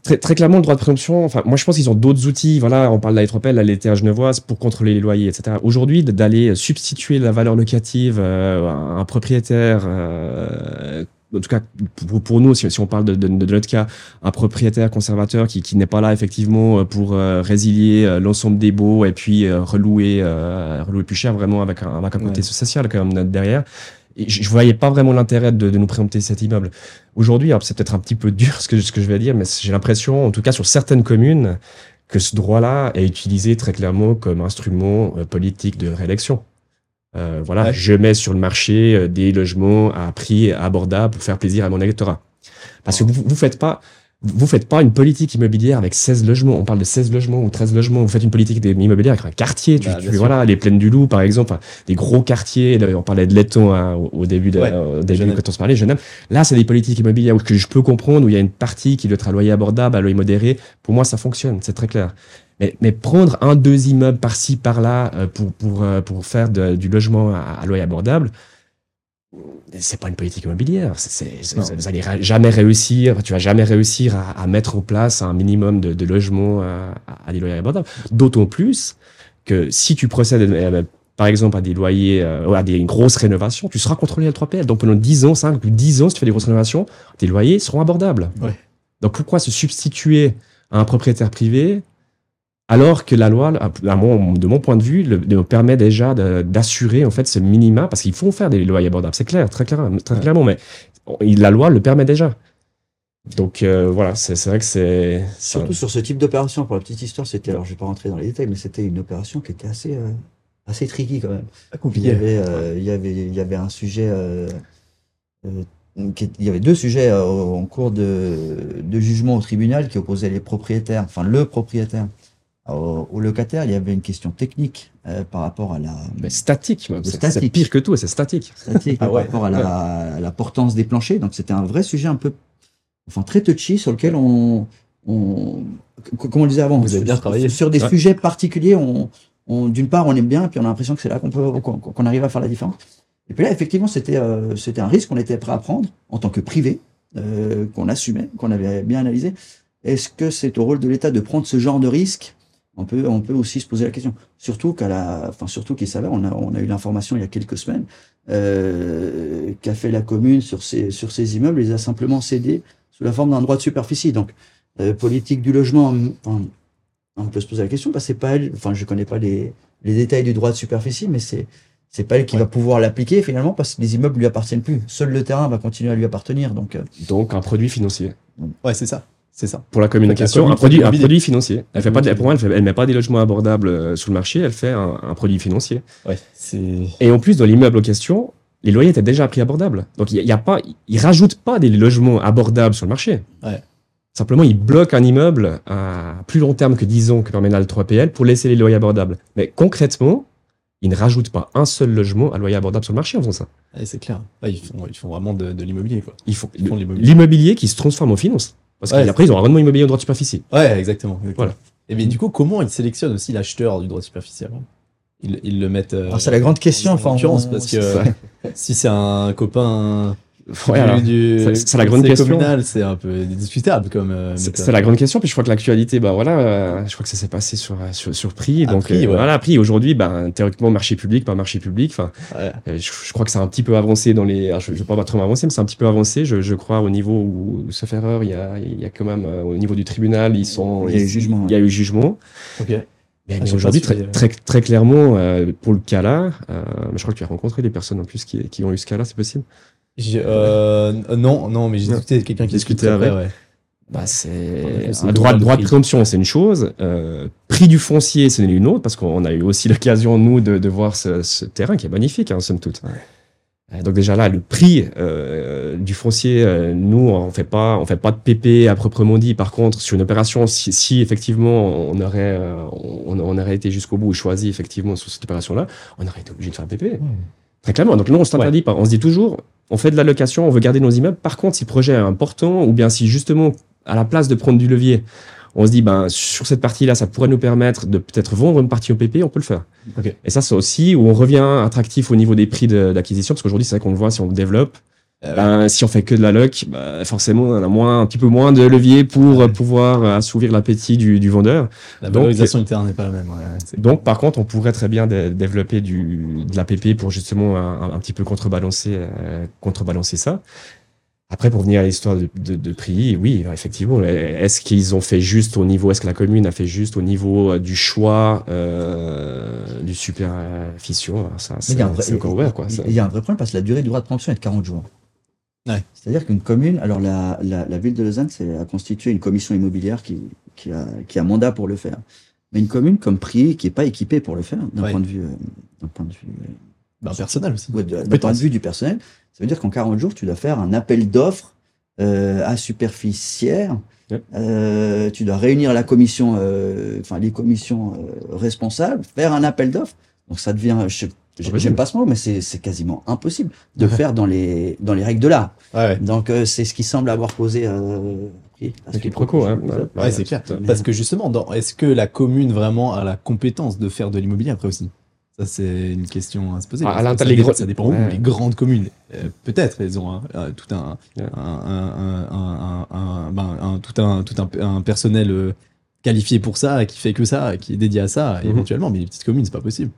très, très, clairement, le droit de préemption, enfin, moi je pense qu'ils ont d'autres outils. Voilà, on parle de la Etropel, la à genevoise pour contrôler les loyers, etc. Aujourd'hui, d'aller substituer la valeur locative euh, à un propriétaire euh, en tout cas pour, nous, si, on parle de, de, notre cas, un propriétaire conservateur qui, qui n'est pas là effectivement pour euh, résilier euh, l'ensemble des baux et puis euh, relouer, relouer plus cher vraiment avec un, avec un côté social quand même derrière. Et je, ne voyais pas vraiment l'intérêt de, de, nous préempter cet immeuble. Aujourd'hui, c'est peut-être un petit peu dur ce que, ce que je vais dire, mais j'ai l'impression, en tout cas sur certaines communes, que ce droit-là est utilisé très clairement comme instrument politique de réélection. Euh, voilà, je mets sur le marché euh, des logements à prix abordable pour faire plaisir à mon électorat. Parce que vous, vous faites pas, vous faites pas une politique immobilière avec 16 logements. On parle de 16 logements ou 13 logements. Vous faites une politique immobilière avec un quartier. Tu, bah, voilà, les plaines du Loup, par exemple, des gros quartiers. on parlait de Letton hein, au, début, de, au début quand on se parlait, Genève. Là, c'est des politiques immobilières que je peux comprendre, où il y a une partie qui doit être à loyer abordable, à loyer modéré. Pour moi, ça fonctionne. C'est très clair. Mais, mais, prendre un, deux immeubles par-ci, par-là euh, pour, pour, euh, pour faire du logement à, loyer abordable, c'est pas une politique immobilière. vous n'allez jamais réussir, tu vas jamais réussir à, à, mettre en place un minimum de, de logements à, à, des loyers abordables. D'autant plus que si tu procèdes, euh, par exemple, à des loyers, à des grosses rénovations, tu seras contrôlé à 3PL. Donc pendant 10 ans, 5 ou 10 ans, si tu fais des grosses rénovations, tes loyers seront abordables. Ouais. Donc pourquoi se substituer à un propriétaire privé alors que la loi, de mon point de vue, nous permet déjà d'assurer en fait ce minima, parce qu'il faut faire des loyers abordables, c'est clair, très, très clairement, mais la loi le permet déjà. Donc euh, voilà, c'est vrai que c'est surtout sur ce type d'opération. Pour la petite histoire, c'était alors je vais pas rentrer dans les détails, mais c'était une opération qui était assez euh, assez tricky quand même. Il y avait euh, il y avait il y avait un sujet il y avait deux sujets en cours de, de jugement au tribunal qui opposaient les propriétaires, enfin le propriétaire au, locataire, il y avait une question technique euh, par rapport à la. Mais statique, c'est pire que tout, c'est statique. Statique ah par rapport à la, la, portance des planchers. Donc c'était un vrai sujet un peu, enfin très touchy sur lequel on, on comme on le disait avant, Vous avez bien travaillé. sur des sujets particuliers, on, on d'une part on aime bien, puis on a l'impression que c'est là qu'on peut qu'on arrive à faire la différence. Et puis là, effectivement, c'était euh, c'était un risque qu'on était prêt à prendre en tant que privé, euh, qu'on assumait, qu'on avait bien analysé. Est-ce que c'est au rôle de l'État de prendre ce genre de risque on peut, on peut aussi se poser la question. Surtout qu'à la, enfin surtout qu'il s'avère, on a, on a eu l'information il y a quelques semaines euh, qu'a fait la commune sur ces, sur ces immeubles, les a simplement cédés sous la forme d'un droit de superficie. Donc euh, politique du logement, on peut se poser la question, parce que c'est pas elle, enfin je connais pas les, les détails du droit de superficie, mais c'est c'est pas elle qui va pouvoir l'appliquer finalement parce que les immeubles lui appartiennent plus. Seul le terrain va continuer à lui appartenir. Donc, euh, donc un produit financier. Ouais, c'est ça. C'est ça. Pour la communication, un produit, un produit financier. Elle fait pas, pour moi, elle, met pas des logements abordables euh, sur le marché, elle fait un, produit financier. Ouais, Et en plus, dans l'immeuble en question, les loyers étaient déjà à prix abordable. Donc, il y, a pas, ils rajoutent pas des logements abordables sur le marché. Ouais. Simplement, ils bloquent un immeuble à plus long terme que 10 ans que permet le 3PL pour laisser les loyers abordables. Mais concrètement, ils ne rajoutent pas un seul logement à loyer abordable sur le marché en faisant ça. c'est clair. ils, font, ils, font, vraiment de, l'immobilier. Quoi. Ils font, l'immobilier qui se transforme en finance. Parce qu'après, ils ont un rendement immobilier au droit de superficie. Ouais, exactement. Voilà. Et bien du coup, comment ils sélectionnent aussi l'acheteur du droit superficiel ils, ils, le mettent. Euh, c'est la grande question, en l'occurrence, parce que si c'est un copain c'est la grande question. C'est un peu discutable comme. Euh, c'est la grande question. Puis je crois que l'actualité, bah voilà, euh, je crois que ça s'est passé sur sur, sur prix. donc prix, euh, voilà, prix aujourd'hui, bah, théoriquement marché public, pas marché public. Enfin, je, crois que c'est un petit peu avancé dans les. je, ne vais pas trop avancé, mais c'est un petit peu avancé. Je, je crois au niveau où, sauf erreur, il y a il y a quand même au niveau du tribunal, ils sont. Il y a eu jugement. Il y a eu jugement. Ok. Mais, ah, aujourd'hui, très, très, très, clairement, pour le cas là, je crois que tu as rencontré des personnes en plus qui, qui ont eu ce cas là, c'est possible? Euh, non, non, mais j'ai discuté avec quelqu'un qui discutait avec. Ouais. Bah, c'est un droit, droit de préemption, c'est une chose. Euh, prix du foncier, c'est une autre, parce qu'on a eu aussi l'occasion nous de, de voir ce, ce, terrain qui est magnifique, hein, somme toute. Ouais. Donc déjà là, le prix euh, du foncier, euh, nous on fait pas, on fait pas de PP à proprement dit. Par contre, sur une opération, si, si effectivement on aurait, euh, on, on, aurait été jusqu'au bout et choisi effectivement sur cette opération-là, on aurait été obligé de faire un PP. Très clairement. Donc nous on s'interdit pas. On se dit toujours, on fait de la location, on veut garder nos immeubles. Par contre, si le projet est important, ou bien si justement, à la place de prendre du levier, on se dit, ben, sur cette partie-là, ça pourrait nous permettre de peut-être vendre une partie au PP, on peut le faire. Et ça, c'est aussi où on revient attractif au niveau des prix d'acquisition, parce qu'aujourd'hui, c'est vrai qu'on le voit si on le développe. Euh, ben, si on fait que de la loc, ben, forcément, on a moins, un petit peu moins de levier pour pouvoir assouvir l'appétit du, du, vendeur. La valorisation terrain n'est pas la même. donc, par contre, on pourrait très bien développer du, de l'APP pour justement un, un, petit peu contrebalancer, euh, contrebalancer ça. Après, pour venir à l'histoire de, de, de, prix, oui, effectivement. Est-ce qu'ils ont fait juste au niveau, est-ce que la commune a fait juste au niveau euh, du choix euh, du Ça, encore ouvert. Quoi, il y a un vrai problème parce que la durée du droit de préemption est de 40 jours. C'est-à-dire qu'une commune, alors la, la, la, ville de Lausanne a constitué une commission immobilière qui, qui, a, qui a mandat pour le faire. Mais une commune comme Prix, qui n'est pas équipée pour le faire, d'un point de vue, euh, d'un point de vue euh, ben, personnel aussi. d'un point de vue du personnel, ça veut dire qu'en 40 jours, tu dois faire un appel d'offres euh, à superficiaire. Euh, tu dois réunir la commission, euh, enfin les commissions responsables, faire un appel d'offres. Donc ça devient, je, J'aime pas ce mot, mais c'est quasiment impossible de faire dans les, dans les règles de l'art. Ouais. Donc, euh, c'est ce qui semble avoir posé euh, Proco, hein. Ouais, c'est clair. Parce que justement, est-ce que la commune vraiment a la compétence de faire de l'immobilier après aussi? Ça, c'est une question à se poser. Ah, ça, dépend, ça dépend où. Les grandes communes, euh, peut-être, elles ont tout un, tout un, tout un, personnel euh, qualifié pour ça, qui fait que ça, qui est dédié à ça, mhm. éventuellement. Mais les petites communes, c'est pas possible.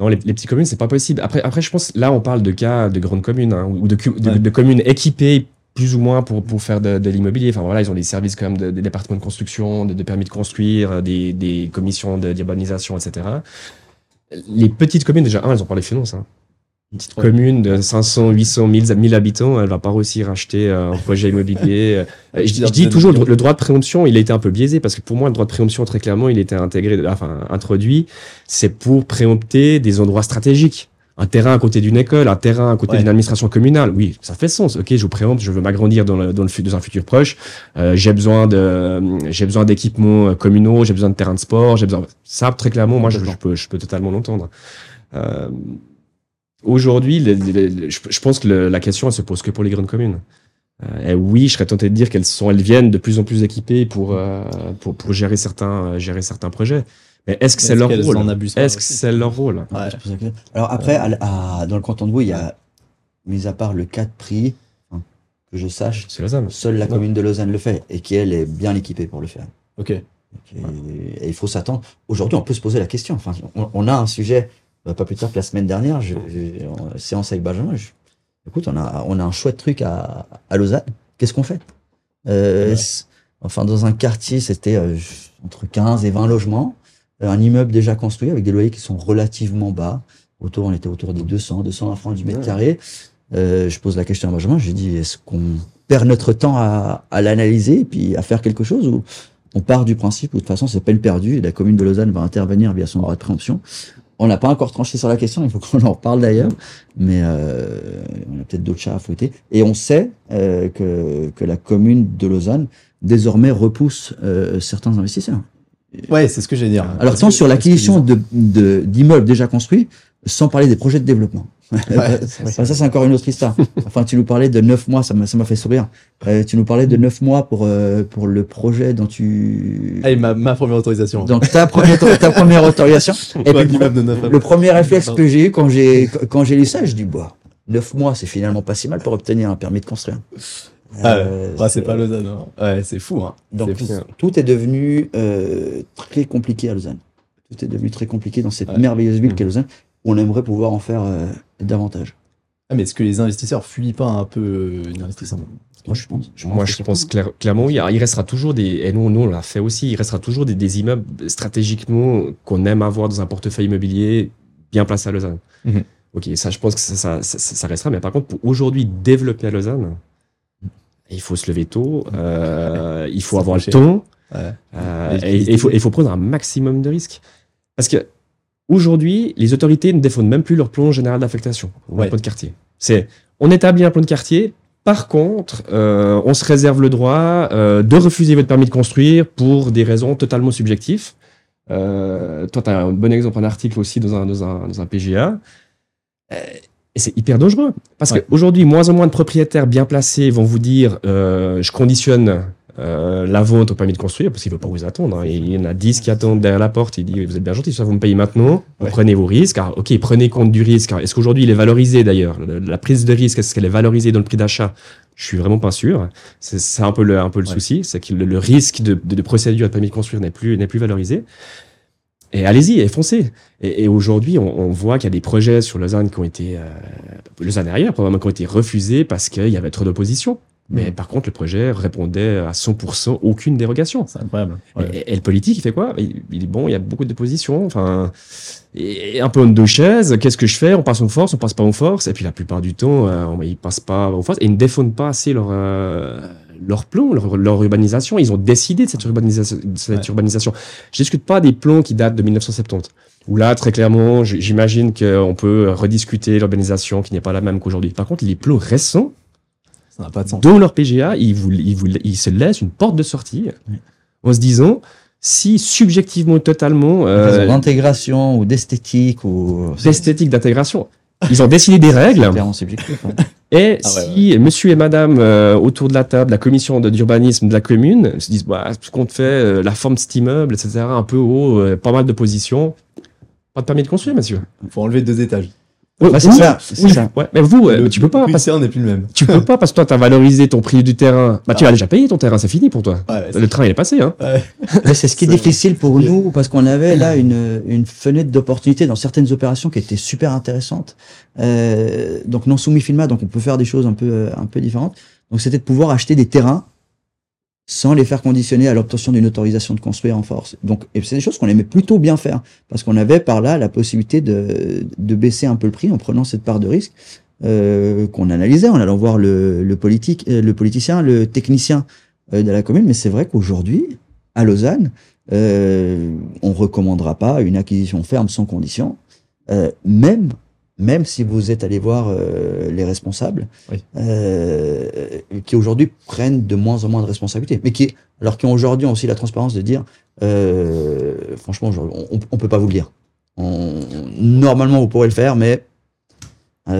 Non, les, les petites communes, c'est pas possible. Après, après, je pense, là, on parle de cas de grandes communes hein, ou de, de, communes équipées plus ou moins pour, pour faire de, de l'immobilier. Enfin voilà, ils ont des services quand même des départements de construction, de, permis de construire, des, des commissions de d'urbanisation, etc. Les petites communes, déjà, un, elles ont pas les finances. Hein. Une petite commune de 500, 800, 1000, 1000 habitants, elle va pas réussir à acheter euh, un projet immobilier. Euh, je, dis toujours, le, droit de préemption, il a été un peu biaisé parce que pour moi, le droit de préemption, très clairement, il était intégré, enfin, introduit, c'est pour préempter des endroits stratégiques. Un terrain à côté d'une école, un terrain à côté d'une administration communale. Oui, ça fait sens. Ok, je vous préempte, je veux m'agrandir dans, le, dans, le, dans un futur proche. Euh, j'ai besoin de, j'ai besoin d'équipements communaux, j'ai besoin de terrains de sport, j'ai besoin. Ça, très clairement, moi, je, je, peux, je peux totalement l'entendre. Euh, Aujourd'hui, je pense que la question, elle se pose que pour les grandes communes. Euh, et oui, je serais tenté de dire qu'elles sont, elles viennent de plus en plus équipées pour euh, pour, pour, gérer certains euh, gérer certains projets. Mais est-ce que c'est leur, rôle? Est-ce que c'est leur rôle? Alors après, à, dans le canton de Vaud, il y a, mis à part le cas de prix, hein, que je sache, seule la commune de Lausanne le fait et qui elle est bien équipée pour le faire. Ok. Et, il faut s'attendre. Aujourd'hui, on peut se poser la question. Enfin, on a un sujet pas plus tard que la semaine dernière, je, en séance avec Benjamin, écoute, on a, on a un chouette truc à, à Lausanne. Qu'est-ce qu'on fait? Euh, Enfin, dans un quartier, c'était euh, entre 15 et 20 logements, euh, un immeuble déjà construit avec des loyers qui sont relativement bas. Autour, on était autour des 200, 220 francs du mètre carré. Euh, je pose la question à Benjamin, je lui dis, est-ce qu'on perd notre temps à, à l'analyser et puis à faire quelque chose ou on part du principe où de toute façon c'est peine perdue et la commune de Lausanne va intervenir via son droit de préemption on n'a pas encore tranché sur la question, il faut qu'on en reparle d'ailleurs, mais euh, on a peut-être d'autres chats à fouetter. Et on sait euh, que, que la commune de Lausanne désormais repousse euh, certains investisseurs. Ouais, c'est ce que j'allais dire. Alors tant sur l'acquisition de d'immeubles déjà construits, sans parler des projets de développement. ça, c'est encore une autre histoire. Enfin, tu nous parlais de neuf mois, ça m'a, ça m'a fait sourire. Euh, tu nous parlais de neuf mois pour, euh, pour le projet dont tu. Ah, ma, ma première autorisation. Donc, ta première, ta première autorisation. et puis, le, premier réflexe que j'ai eu quand j'ai, quand j'ai lu ça, je dis, bah, neuf mois, c'est finalement pas si mal pour obtenir un permis de construire. Ah euh, ouais. c'est pas Lausanne. Hein. Ouais, c'est fou. Hein. Donc, tout est devenu euh, très compliqué à Lausanne. Tout est devenu très compliqué dans cette merveilleuse ville qu'est Lausanne on aimerait pouvoir en faire euh, davantage. Ah, mais est-ce que les investisseurs fuient pas un peu euh, l'investissement moi, je pense. Moi, je pense clairement, oui. il restera toujours des, et nous, nous on l'a fait aussi, il restera toujours des, immeubles stratégiquement qu'on aime avoir dans un portefeuille immobilier bien placé à Lausanne. Mhm. Ok, ça, je pense que ça, ça, restera. Mais par contre, pour aujourd'hui développer à Lausanne, il faut se lever tôt, euh, il faut avoir le temps, et, il, faut, il faut prendre un maximum de risques. Parce que Aujourd'hui, les autorités ne défendent même plus leur plan général d'affectation, ouais. plan de quartier. C'est, on établit un plan de quartier. Par contre, euh, on se réserve le droit euh, de refuser votre permis de construire pour des raisons totalement subjectives. Euh, toi, tu as un bon exemple, un article aussi dans un, dans un, dans un PGA. Et c'est hyper dangereux. Parce qu'aujourd'hui, moins en moins de propriétaires bien placés vont vous dire euh, je conditionne euh, la vente au permis de construire, parce qu'il ne veut pas vous attendre. Hein. Il y en a 10 qui attendent derrière la porte. Il dit Vous êtes bien gentil, ça vous me payez maintenant. Prenez vos risques. ok, prenez compte du risque. Est-ce qu'aujourd'hui il est valorisé d'ailleurs? La prise de risque, est-ce qu'elle est valorisée dans le prix d'achat? Je suis vraiment pas sûr. C'est un peu le, un peu le souci. C'est que le, risque de, de, procédure de permis de construire n'est plus, plus valorisé. Et allez-y, et foncez. Et, aujourd'hui, on, voit qu'il y a des projets sur Lausanne qui ont été, euh, Lausanne arrière, probablement qui ont été refusés parce qu'il y avait trop d'opposition. Mais par contre, le projet répondait à 100% aucune dérogation. C'est incroyable. Et, le politique, il fait quoi? Il, dit bon, il y a beaucoup de positions, enfin, et un peu en deux chaises. Qu'est-ce que je fais? On passe aux forces, on passe pas aux forces. Et puis la plupart du temps, euh, ils passent pas aux forces et ils ne défendent pas assez leur euh, leur plan, leur, urbanisation. Ils ont décidé de cette urbanisation. De cette urbanisation. Je discute pas des plans qui datent de 1970. Où là, très clairement, j'imagine qu'on peut rediscuter l'urbanisation qui n'est pas la même qu'aujourd'hui. Par contre, les plans récents, pas Dans leur PGA, ils, vous, ils, se laissent une porte de sortie en se disant si subjectivement totalement euh, d'intégration ou d'esthétique ou d'esthétique d'intégration ils ont décidé des règles. Hein. et ah si monsieur et madame euh, autour de la table la commission d'urbanisme de la commune se disent bah, ce qu'on fait euh, la forme de cet immeuble etc un peu haut pas mal de positions pas de permis de construire monsieur. Faut enlever deux étages bah, c'est ça, Ouais. Mais vous, le, tu peux pas. Le parce... n'est plus le même. Tu peux pas parce que toi, tu as valorisé ton prix du terrain. Bah, tu as déjà payé ton terrain, c'est fini pour toi. le train, il est passé. Hein. c'est ce qui est, difficile pour nous parce qu'on avait là une, une fenêtre d'opportunité dans certaines opérations qui étaient super intéressantes. Euh, donc non soumis filma, donc on peut faire des choses un peu, un peu différentes. Donc c'était de pouvoir acheter des terrains sans les faire conditionner à l'obtention d'une autorisation de construire en force. Donc, c'est des choses qu'on aimait plutôt bien faire, parce qu'on avait par là la possibilité de, de baisser un peu le prix en prenant cette part de risque euh, qu'on analysait en allant voir le, politique, euh, le politicien, le technicien euh, de la commune. Mais c'est vrai qu'aujourd'hui, à Lausanne, on recommandera pas une acquisition ferme sans condition, même même si vous êtes allé voir euh, les responsables, euh, qui aujourd'hui prennent de moins en moins de responsabilités, mais qui, alors qui ont aujourd'hui aussi la transparence de dire, euh, franchement, on, on peut pas vous le dire. normalement, vous pourrez le faire, mais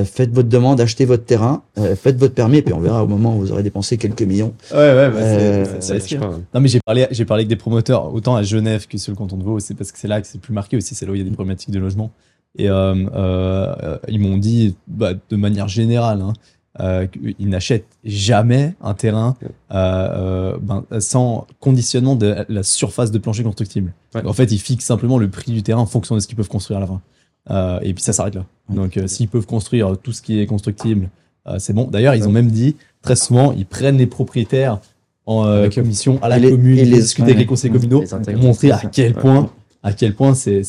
faites votre demande, achetez votre terrain, faites votre permis, et puis on verra au moment où vous aurez dépensé quelques millions. Ouais, ouais, bah, c'est Non, mais j'ai parlé, j'ai parlé avec des promoteurs, autant à Genève que sur le canton de Vaud, c'est parce que c'est là que c'est plus marqué aussi, c'est là où il y a des problématiques de logement. Et euh, euh, ils m'ont dit, bah, de manière générale, hein, euh, qu'ils n'achètent jamais un terrain ben, sans conditionnement de la surface de plancher constructible. En fait, ils fixent simplement le prix du terrain en fonction de ce qu'ils peuvent construire à la fin. et puis ça s'arrête là. Donc, s'ils peuvent construire tout ce qui est constructible, c'est bon. D'ailleurs, ils ont même dit, très souvent, ils prennent les propriétaires en commission à la commune, et les, discuter avec les conseils communaux pour montrer à quel point à quel point c'est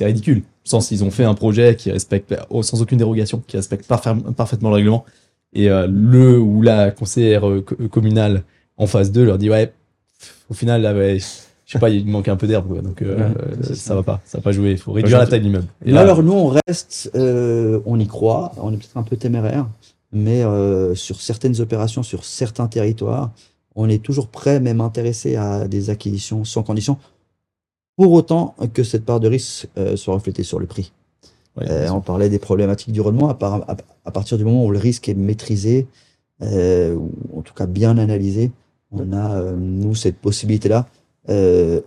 ridicule. Sans ils ont fait un projet qui respecte oh, sans aucune dérogation, qui respecte parfaitement le règlement. Et euh, le ou la conseillère euh, communale en phase 2 leur dit ouais, au final là, ouais, je sais pas, il manque un peu d'herbe, donc euh, ça va pas, ça va pas jouer. Il faut réduire la taille de l'immeuble. Là, alors nous on reste, on y croit, on est peut-être un peu téméraire, mais sur certaines opérations, sur certains territoires, on est toujours prêt, même intéressé à des acquisitions sans condition pour autant que cette part de risque euh, soit reflétée sur le prix. on parlait des problématiques du rendement. À, à, partir du moment où le risque est maîtrisé, ou en tout cas bien analysé, on a, nous, cette possibilité-là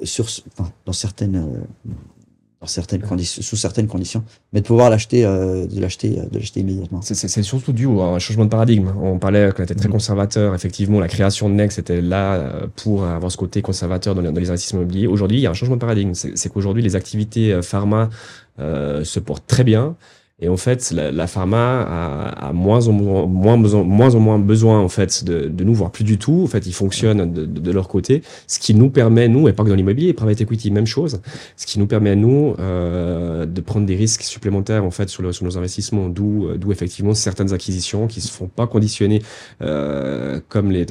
sur, dans certaines dans certaines conditions, sous certaines conditions, mais de pouvoir l'acheter, euh, de l'acheter, de l'acheter immédiatement. C'est surtout dû à un changement de paradigme. On parlait qu'on était très mm. conservateur. Effectivement, la création de Next était là euh, pour avoir ce côté conservateur dans les, dans les investissements immobiliers. Aujourd'hui, il y a un changement de paradigme. C'est qu'aujourd'hui, les activités euh, pharma euh, se portent très bien. Et en fait, la, la pharma a, a, moins, en moins, moins, besoin, moins en moins besoin en fait de, de nous voir plus du tout. En fait, ils fonctionnent de, de, leur côté, ce qui nous permet nous, et pas que dans l'immobilier, private equity, même chose, ce qui nous permet nous euh, de prendre des risques supplémentaires en fait sur, le, sur nos investissements. D'où, euh, d'où effectivement certaines acquisitions qui se font pas conditionner euh, comme les,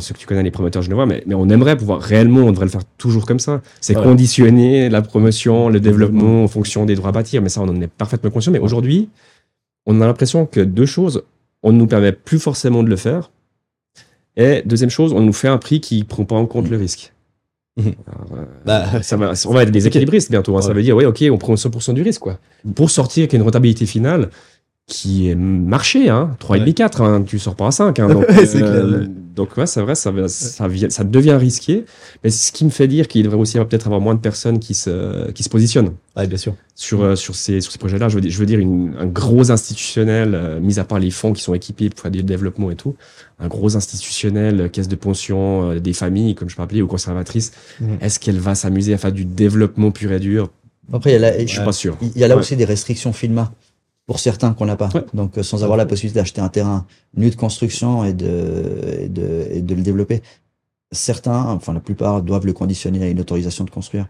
ceux que tu connais les promoteurs genevois, mais, mais on aimerait pouvoir réellement, on devrait le faire toujours comme ça. C'est conditionner la promotion, le développement en fonction des droits à bâtir. Mais ça, on en est parfaitement conscient. Mais aujourd'hui on a l'impression que deux choses, on ne nous permet plus forcément de le faire. Et deuxième chose, on nous fait un prix qui ne prend pas en compte le risque. Mhm. Euh, bah, ça va, on va être des équilibristes bientôt. Hein. Ça veut dire, oui, ok, on prend 100% du risque. quoi. Pour sortir avec une rentabilité finale qui est marché, hein, 3,5, 4, hein, tu sors pas à 5. Hein, donc, euh, donc ouais, c'est vrai, ça, ça, ça, devient risqué. Mais ce qui me fait dire qu'il devrait aussi peut-être avoir moins de personnes qui se, qui se positionnent. Ouais, bien sûr. Sur, euh, sur ces, sur ces projets-là, je veux dire, je veux dire une, un gros institutionnel, euh, mis à part les fonds qui sont équipés pour faire du développement et tout, un gros institutionnel, caisse de pension, des familles, comme je peux appeler, ou conservatrices, mmh. est-ce qu'elle va s'amuser à faire du développement pur et dur? Après, il y a je suis pas sûr. Il y a là aussi des restrictions FINMA pour certains qu'on n'a pas. Donc, euh, sans avoir la possibilité d'acheter un terrain nu de construction et de, et de, et de le développer, certains, enfin la plupart, doivent le conditionner à une autorisation de construire.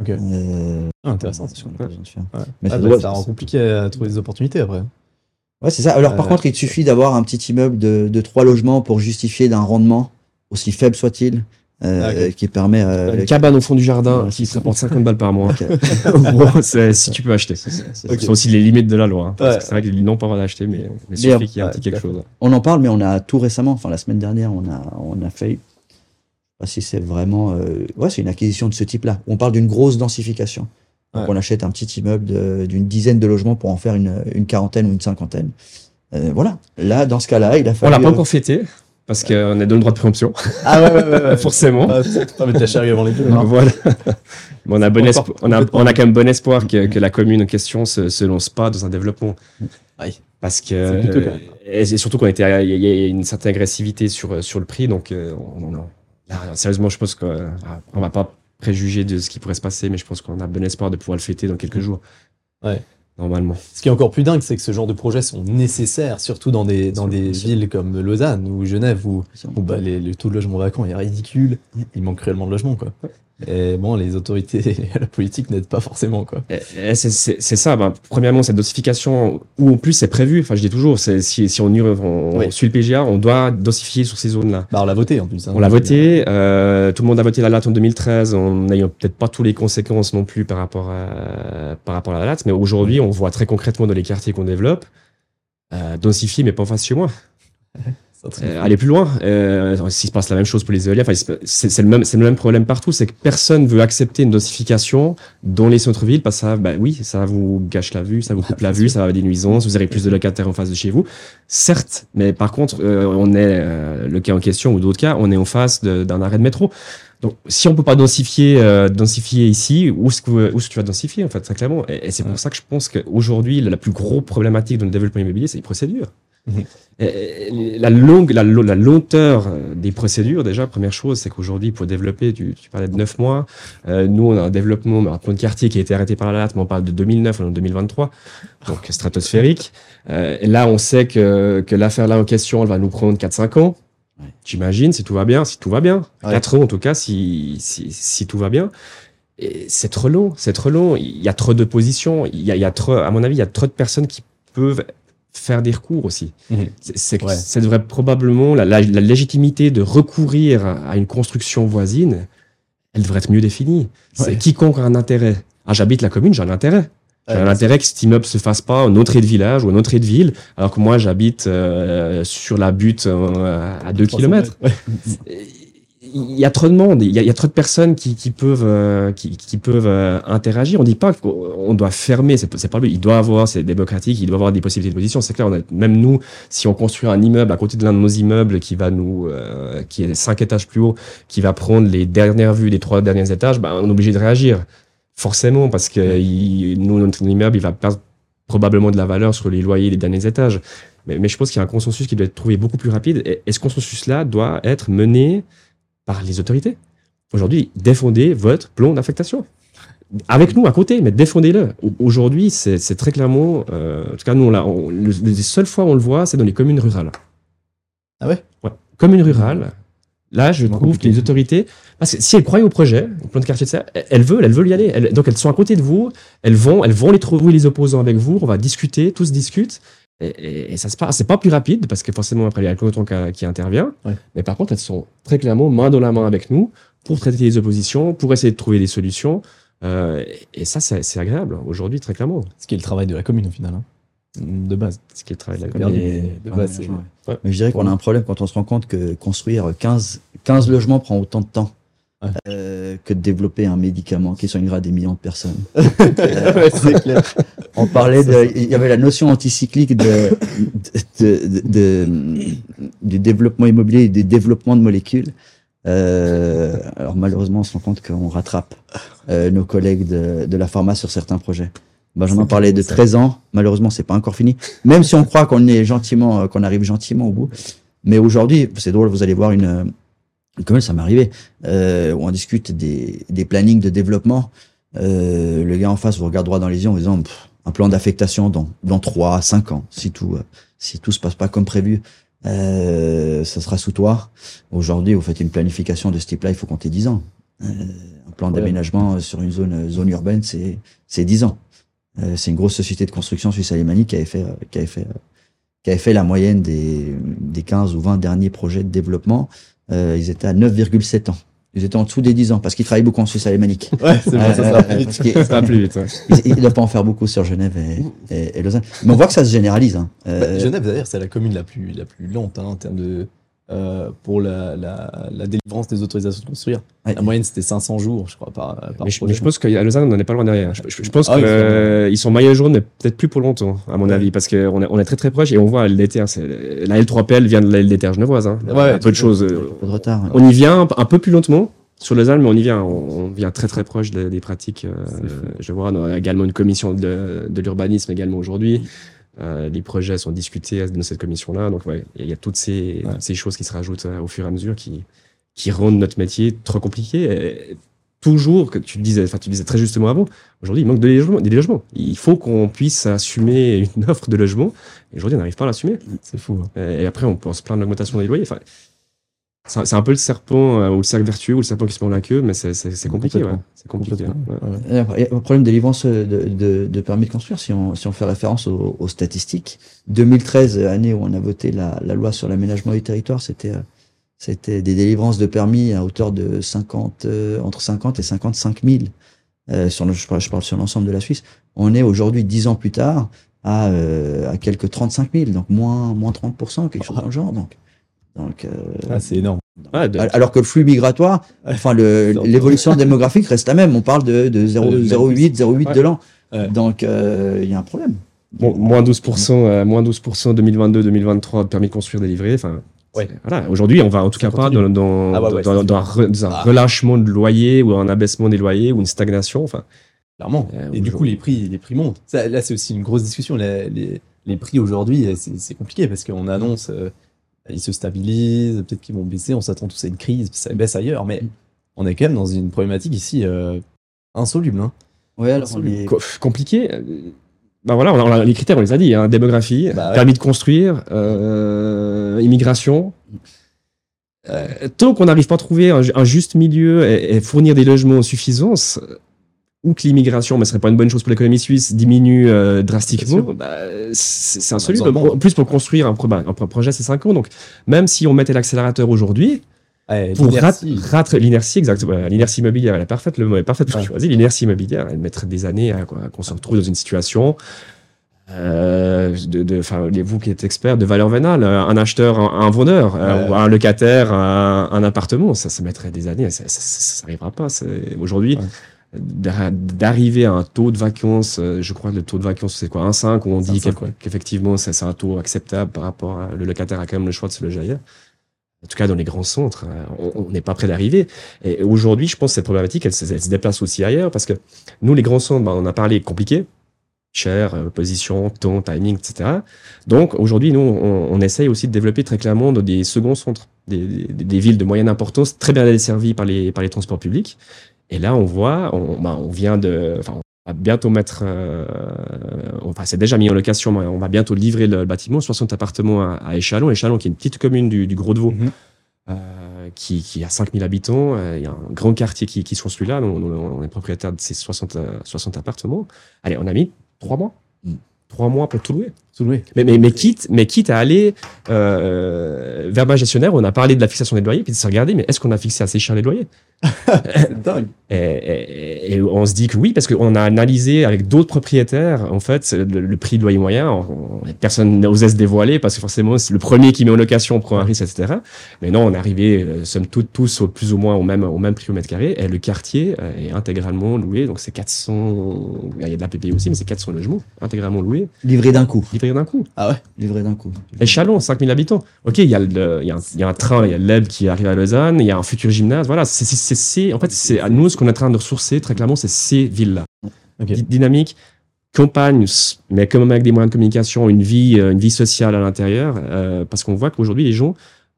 Ok. Euh, ah, intéressant. Ce de faire. Mais ah, bah, ça, rend compliqué à trouver des opportunités après. Ouais, c'est ça. Alors, par euh, contre, il suffit d'avoir un petit immeuble de, de trois logements pour justifier d'un rendement, aussi faible soit-il, euh, ah, qui permet euh, une cabane au fond du jardin qui se rapporte 50 balles par mois. c'est si tu peux acheter. C'est aussi les limites de la loi. Hein, C'est vrai qu'ils n'ont pas le droit d'acheter, mais, mais suffit qu'il y ait un petit quelque chose. On en parle, mais on a tout récemment, enfin la semaine dernière, on a on a fait. Je sais pas si c'est vraiment, euh, ouais, c'est une acquisition de ce type-là. On parle d'une grosse densification. Donc on achète un petit immeuble d'une dizaine de logements pour en faire une, une quarantaine ou une cinquantaine. Voilà. Là, dans ce cas-là, il a fallu. On l'a pas encore fêté parce qu'on a donné le droit de préemption. Ah ouais, ouais, ouais, forcément. Ah, pas mettre la charrue avant les deux. Hein. Voilà. on a, bon on, a, on a quand même bon espoir que, que la commune en question se, se lance pas dans un développement. Oui. Parce que et surtout qu'on était, il y a une certaine agressivité sur sur le prix, donc euh, on, on, sérieusement, je pense qu'on euh, on va pas préjuger de ce qui pourrait se passer, mais je pense qu'on a bon espoir de pouvoir le fêter dans quelques jours. Ouais normalement. Ce qui est encore plus dingue, c'est que ce genre de projets sont nécessaires, surtout dans des, dans des villes comme Lausanne ou Genève, où, bah, les, le taux de logement vacant est ridicule. Il manque réellement de logements, quoi. Et bon, les autorités, la politique n'aident pas forcément, quoi. C'est ça. Bah, premièrement, cette dosification, où en plus c'est prévu. Enfin, je dis toujours, si, si on, on, suit le PGA, on doit dosifier sur ces zones-là. Bah, on l'a voté en plus. Hein, on l'a voté. Euh, tout le monde a voté la date en 2013, en n'ayant peut-être pas toutes les conséquences non plus par rapport à, par rapport à la date. Mais aujourd'hui, on voit très concrètement dans les quartiers qu'on développe, euh, dosifier, mais pas en face chez moi. Euh, aller plus loin. Euh, s'il se passe la même chose pour les éoliennes, c'est le même, le même problème partout, c'est que personne veut accepter une dosification dans les centres-villes parce que ça, bah oui, ça vous gâche la vue, ça vous coupe la vue, ça va des nuisances, vous aurez plus de locataires en face de chez vous. Certes, mais par contre, euh, on est euh, le cas en question ou d'autres cas, on est en face d'un arrêt de métro. Donc, si on peut pas densifier, euh, densifier ici, où est-ce que, est-ce que tu vas densifier, en fait, très clairement? Et, c'est pour ça que je pense qu'aujourd'hui, la plus grosse problématique dans le développement immobilier, c'est les procédures. Mhm. La longue, la, la, lenteur des procédures, déjà, première chose, c'est qu'aujourd'hui, pour développer, tu, tu, parlais de 9 mois. Euh, nous, on a un développement, un plan de quartier qui a été arrêté par la date, mais on parle de 2009, on est en 2023, donc stratosphérique. Euh, et là, on sait que, que l'affaire là en question, elle va nous prendre 4-5 ans. J'imagine, si tout va bien, si tout va bien. 4 ans, en tout cas, si, si, si tout va bien. C'est trop long, c'est trop long. Il y a trop de positions. Il y a, il y a trop, à mon avis, il y a trop de personnes qui peuvent faire des recours aussi. Mhm. C'est Ça devrait probablement, la, la, légitimité de recourir à une construction voisine, elle devrait être mieux définie. C'est quiconque a un intérêt. Ah, j'habite la commune, j'ai un intérêt. J'ai un intérêt que cet immeuble se fasse pas en autre de village ou en autre de ville, alors que moi j'habite euh, sur la butte euh, à 2 km. Il y a trop de monde, il y a, il y a trop de personnes qui, qui peuvent, euh, qui, qui peuvent euh, interagir. On dit pas qu'on doit fermer, c'est pas le but. Il doit avoir, c'est démocratique, il doit avoir des possibilités de position. C'est clair, on a, même nous, si on construit un immeuble à côté de l'un de nos immeubles qui va nous, euh, qui est cinq étages plus haut, qui va prendre les dernières vues des trois derniers étages, ben, on est obligé de réagir. Forcément, parce que il, nous, notre immeuble, il va perdre probablement de la valeur sur les loyers des derniers étages. Mais, mais je pense qu'il y a un consensus qui doit être trouvé beaucoup plus rapide. Et, et ce consensus-là doit être mené par les autorités. Aujourd'hui, défendez votre plan d'affectation. Avec nous à côté, mais défendez-le. Au- Aujourd'hui, c'est très clairement, euh, en tout cas, nous, on on- le- les seules fois où on le voit, c'est dans les communes rurales. Ah ouais? Communes rurales, là, je trouve que les autorités, parce que si elles croient au projet, au plan de quartier de ça, elles veulent, elles veulent y aller. Elles- donc, elles sont à côté de vous, elles vont, elles vont les trouver les opposants avec vous, on va discuter, tous discutent. Et, et- et ça se passe, c'est pas plus rapide parce que forcément après il y a le peloton qui, qui intervient. Ouais. Mais par contre, elles sont très clairement main dans la main avec nous pour traiter les oppositions, pour essayer de trouver des solutions. Euh, et ça, c'est agréable aujourd'hui, très clairement. Ce qui est le travail de la commune au final, hein. de base. Ce qui est le travail de la commune. de base, c'est- ouais. Ouais. Mais je dirais qu'on a un problème quand on se rend compte que construire 15, 15 logements prend autant de temps Ouais. euh, que de développer un médicament qui soignera des millions de personnes. Ouais, c'est clair. On parlait de, il y avait la notion anticyclique de, de, de- de- du développement immobilier et du développement de molécules. Euh, alors malheureusement, on se rend compte qu'on rattrape euh, nos collègues de, la pharma sur certains projets. Benjamin parlait de 13 ans. Malheureusement, c'est pas encore fini. Même si on croit qu'on est gentiment, euh, qu'on arrive gentiment au bout. Mais aujourd'hui, c'est drôle, vous allez voir une, commune, ça m'est arrivé, euh, où on discute des, des plannings de développement. Euh, le gars en face vous regarde droit dans les yeux en vous disant Pff, un plan d'affectation dans, dans 3 à 5 ans, si tout, euh, si tout se passe pas comme prévu, euh, ça sera sous toi. Aujourd'hui, vous faites une planification de ce type-là, il faut compter 10 ans. Euh, un plan Ouais. d'aménagement sur une zone, zone urbaine, c'est, c'est 10 ans. Euh, c'est une grosse société de construction suisse alémanique qui avait fait, qui avait fait, qui avait fait la moyenne des, des 15 ou 20 derniers projets de développement. Euh, ils étaient à 9,7 ans. Ils étaient en dessous des 10 ans parce qu'ils travaillent beaucoup en Suisse alémanique. Ouais, c'est bon, ça Euh, plus vite. Ça va plus vite. ouais. il ne doit pas en faire beaucoup sur Genève et, et- et Lausanne. Mais on voit que ça se généralise. Hein. Euh, Bah, Genève, d'ailleurs, c'est la commune la plus, la plus lente hein, en termes de. Euh, pour la, la, la délivrance des autorisations de construire. ouais. La moyenne, c'était 500 jours, je crois, par, par Mais je, mais je pense qu'à Lausanne, on n'en est pas loin derrière. Je, je- je pense Ah oui, qu'ils sont maillot jaune, mais peut-être plus pour longtemps, à mon Ouais. avis, parce qu'on est, on est très très proche et on voit la LDTR. c'est- La L3PL vient de la LDTR genevoise. Hein. Ouais, un peu de choses. euh, Un peu de retard. hein. On y vient un, un peu plus lentement sur Lausanne, mais on y vient. On, on vient très très proche des, des pratiques. euh, je vois, on a également une commission de, de l'urbanisme également aujourd'hui. Euh, les projets sont discutés dans cette commission-là. Donc, ouais, il y a toutes ces, Ouais. toutes ces choses qui se rajoutent euh, au fur et à mesure qui, qui rendent notre métier trop compliqué. Et toujours, que tu disais, enfin, tu disais très justement avant, aujourd'hui, il manque de logements, des logements. Il faut qu'on puisse assumer une offre de logement. Et aujourd'hui, on n'arrive pas à l'assumer. C'est fou. hein. Et après, on pense plein de l'augmentation des loyers. Enfin, c'est un- peu le serpent euh, ou le cercle vertueux ou le serpent qui se mord la queue, mais c'est- compliqué. Ouais. C'est compliqué. Ouais. Ouais. Il y a un problème de délivrance de, de, de permis de construire si on, si on fait référence aux, aux statistiques. 2013, année où on a voté la, la loi sur l'aménagement du territoire, c'était euh, c'était des délivrances de permis à hauteur de 50, euh, entre 50 et 55 000. Euh, sur le, je, parle, je parle sur l'ensemble de la Suisse. On est aujourd'hui, 10 ans plus tard, à, euh, à quelques 35 000, donc moins, moins 30%, quelque chose dans le genre. Donc, donc, euh, Ah, c'est énorme. Ouais, de- alors que le flux migratoire, enfin l'évolution démographique reste la même. On parle de, de 0, Euh, 0,8, 0,8 de l'an. Ouais. Donc euh, il y a un problème. Bon, moins 12%, euh, moins 12% 2022-2023 de permis de construire délivrés. Enfin, voilà. Aujourd'hui, on va en tout cas pas continue. dans, dans, Ah dans, un, re- dans un Ah. relâchement de loyer ou un abaissement des loyers ou une stagnation. Enfin, Clairement. Euh, et du coup, les prix, les prix montent. Ça, là, c'est aussi une grosse discussion. Les, les, les prix aujourd'hui, c'est c'est compliqué parce qu'on annonce, euh, ils se stabilisent, peut-être qu'ils vont baisser. On s'attend tous à une crise, ça baisse ailleurs. Mais on est quand même dans une problématique ici euh, insoluble. Hein. Ouais, alors on est- co- compliqué. Ben voilà, on a- on a- les critères, on les a dit hein, démographie, Bah ouais. permis de construire, euh, immigration. Euh, tant qu'on n'arrive pas à trouver un, ju- un juste milieu et, et fournir des logements en suffisance, ou que l'immigration, mais ce serait pas une bonne chose pour l'économie suisse, diminue euh, drastiquement, bah, c'est insoluble. monde. En plus, pour construire un, pro- bah, un pro- projet, c'est 5 ans. Donc, même si on mettait l'accélérateur aujourd'hui, pour rat- l'inertie. exactement, l'inertie immobilière, elle est parfaite, le mot est parfaitement Ouais. choisi. L'inertie immobilière, elle mettrait des années à, qu'on se retrouve dans une situation euh, de, vous qui êtes expert de valeur vénale, un acheteur, un, vendeur, euh, un locataire, un, un, appartement, ça, ça mettrait des années, ça, ça, n'arrivera pas. Aujourd'hui, d'arriver à un taux de vacances, euh, je crois que le taux de vacances c'est quoi, 1,5, où on dit qu'effectivement c'est un taux acceptable par rapport à le locataire a quand même le choix de se loger ailleurs. En tout cas, dans les grands centres, on n'est pas prêt d'arriver. Et aujourd'hui, je pense que cette problématique, elle, se déplace aussi ailleurs parce que nous, les grands centres, ben, on a parlé compliqué, cher, euh, position, ton, timing, etc. Donc aujourd'hui, nous, on, on, essaye aussi de développer très clairement des seconds centres, des, des, villes de moyenne importance, très bien desservies par les, par les transports publics. Et là, on voit, on, bah, on vient de, enfin, on va bientôt mettre, euh, enfin, c'est déjà mis en location, mais on va bientôt livrer le bâtiment, 60 appartements à, à Échalon. Échalon, qui est une petite commune du, du Gros de Vaud. Mhm. Euh, qui, qui, a 5000 habitants, euh, il y a un grand quartier qui, qui se construit là, on, on, est propriétaire de ces 60, 60 appartements. Allez, on a mis trois mois. Mm. Trois mois pour tout louer. Mais, mais, mais, quitte, mais quitte à aller euh, vers ma gestionnaire, on a parlé de la fixation des loyers, puis de se regarder, mais est-ce qu'on a fixé assez cher les loyers? C'est dingue. Et, et, on se dit que oui, parce qu'on a analysé avec d'autres propriétaires, en fait, le, prix de loyer moyen, personne n'osait se dévoiler, parce que forcément, c'est le premier qui met en location prend un risque, etc. Mais non, on est arrivé, euh, sommes toutes, tous au, plus ou moins au même, au même prix au mètre carré, et le quartier euh, est intégralement loué, donc c'est 400, il y a de la PPI aussi, mais c'est 400 logements intégralement loués. Livré d'un coup. Livré d'un coup. Ah ouais Livré d'un coup. Et Chalon, 5000 habitants. Ok, il y, a le, il, y a un, il y a un train, il y a l'EB qui arrive à Lausanne, il y a un futur gymnase, voilà, c'est, en fait, c'est à nous ce qu'on est en train de ressourcer très clairement, c'est ces villes-là. Dynamique, campagne, mais quand même avec des moyens de communication, une vie, euh, une vie sociale à l'intérieur, euh, parce qu'on voit qu'aujourd'hui les gens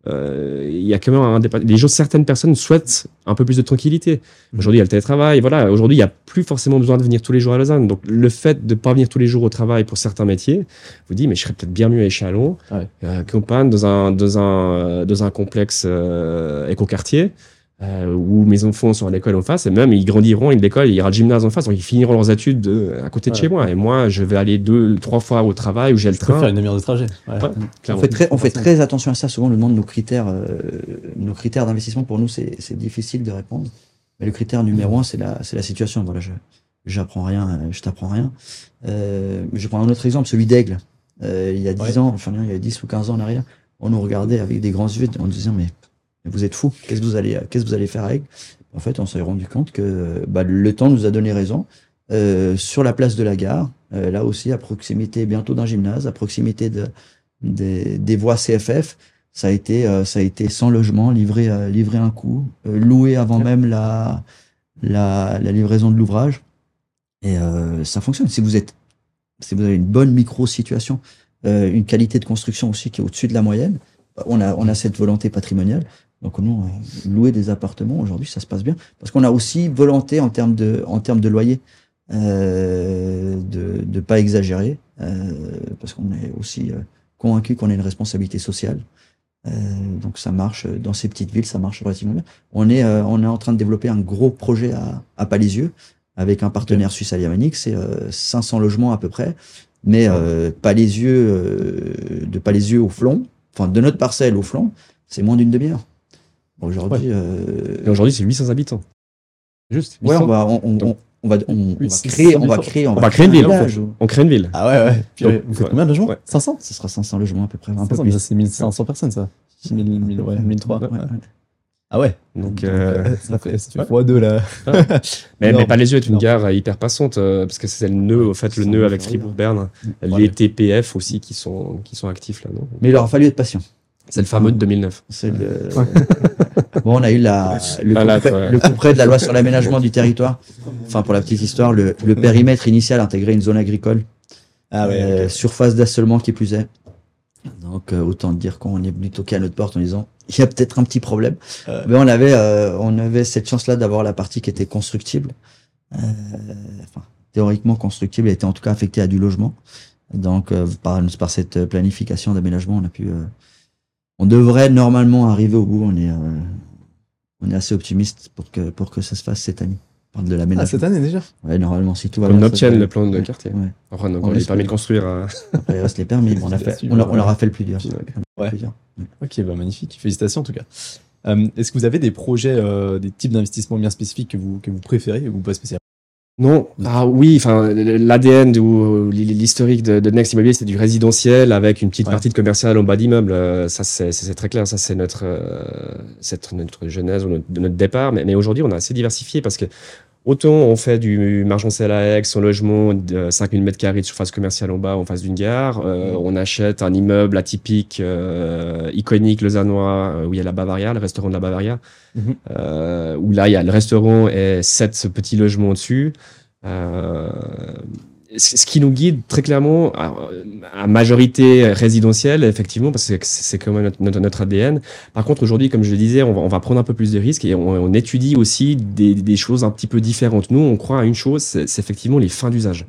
il y a quand même un les gens, certaines personnes souhaitent un peu plus de tranquillité. Mhm. Aujourd'hui, il y a le télétravail. Voilà, aujourd'hui, il n'y a plus forcément besoin de venir tous les jours à Lausanne. Donc, le fait de ne pas venir tous les jours au travail pour certains métiers, vous dit, mais je serais peut-être bien mieux à Échalon, ouais. euh, dans un, dans un, dans un complexe euh, écoquartier euh, où mes enfants sont à l'école en face, et même ils grandiront, ils l'école, il y aura le gymnase en face, donc ils finiront leurs études de, à côté de chez moi. Et moi, je vais aller deux, trois fois au travail où j'ai le train. faire une demi-heure de trajet. on fait très, on fait très attention à ça. Souvent, on demande nos critères, euh, nos critères d'investissement. Pour nous, c'est difficile de répondre. Mais le critère numéro un, c'est la, c'est la situation. Voilà, je, j'apprends rien, je t'apprends rien. Euh, je vais prendre un autre exemple, celui d'Aigle. Euh, il y a 10 ans, enfin, il y a 10 ou 15 ans en arrière, on nous regardait avec des grands yeux en disant, mais vous êtes fou, qu'est-ce que vous allez, faire avec? En fait, on s'est rendu compte que bah, le temps nous a donné raison. Euh, sur la place de la gare, euh, là aussi à proximité bientôt d'un gymnase, à proximité de, des voies CFF, ça a été, euh, ça a été sans logement, livré, livré un coup, loué avant même la, livraison de l'ouvrage. Et ça fonctionne. Si vous avez une bonne micro situation, une qualité de construction aussi qui est au-dessus de la moyenne, a, on a cette volonté patrimoniale. Donc nous, louer des appartements aujourd'hui, ça se passe bien parce qu'on a aussi volonté en termes de, en termes de loyer euh, de ne pas exagérer euh, parce qu'on est aussi euh, convaincu qu'on a une responsabilité sociale. Euh, donc ça marche dans ces petites villes, ça marche relativement bien. On est, euh, on est en train de développer un gros projet à, à Palisieux avec un partenaire suisse alémanique, c'est 500 logements à peu près, mais Palisieux, de Palisieux au Flon, enfin de notre parcelle au flanc, c'est moins d'une demi-heure. Aujourd'hui, euh... aujourd'hui c'est 800 habitants. Juste. Ouais, on va, on, on, on va, on, va créer, on va créer, on, va créer une ville. On crée une ville. Ah ouais, ouais. Puis, Donc, vous faites combien de logements 500 Ce sera 500 logements à peu près. Un peu plus. C'est 1500 personnes, ça. 1000, 1000, ouais, 1003. Ah ouais. Donc, euh, ça fait, ça fait x2 là. mais, mais pas les yeux est une gare hyper passante euh, parce que c'est le nœud, au fait, le nœud avec Fribourg-Berne. Les TPF aussi qui sont, qui sont actifs là, non? Mais il aura fallu être patient. C'est le fameux de 2009. C'est le... bon, on a eu la, le, coup près, de la loi sur l'aménagement du territoire. Enfin, pour la petite histoire, le, le périmètre initial intégrait une zone agricole. Ah ouais, euh, Surface d'assolement qui plus est. Donc, euh, autant dire qu'on est venu toquer à notre porte en disant, il y a peut-être un petit problème. Mais on avait, euh, on avait cette chance-là d'avoir la partie qui était constructible. Euh, enfin, théoriquement constructible, elle était en tout cas affectée à du logement. Donc, par, par cette planification d'aménagement, on a pu on devrait normalement arriver au bout. On est, euh, on est assez optimiste pour que, pour que ça se fasse cette année. De l'aménagement. Ah, cette année déjà? Ouais, normalement, si tout va bien. On obtienne le plan de quartier. Ouais. Enfin, donc, on, les permis de construire. Euh... Après, il reste les permis. on, a fait, on, leur, on, leur, a fait le plus dur. Ouais. Ok, bah, magnifique. Félicitations en tout cas. Euh, Est-ce que vous avez des projets, euh, des types d'investissements bien spécifiques que vous, que vous préférez ou pas spécialement? Non, ah oui, enfin l'ADN ou l'historique de, Next Immobilier, c'est du résidentiel avec une petite partie de commercial en bas d'immeuble. Euh, ça, c'est très clair. Ça, c'est notre, euh, notre genèse ou notre, notre départ. Mais, mais aujourd'hui, on a assez diversifié parce que Autant on fait du margencel à Aix, son logement de 5000 m2 de surface commerciale en bas en face d'une gare. Euh, on achète un immeuble atypique, euh, iconique, lausannois, euh, où il y a la Bavaria, le restaurant de la Bavaria. Mhm. où là, il y a le restaurant et sept petits logements au-dessus ce qui nous guide très clairement à, majorité résidentielle, effectivement, parce que c'est quand même notre, ADN. Par contre, aujourd'hui, comme je le disais, on va, prendre un peu plus de risques et on, on étudie aussi des, des, choses un petit peu différentes. Nous, on croit à une chose, c'est effectivement les fins d'usage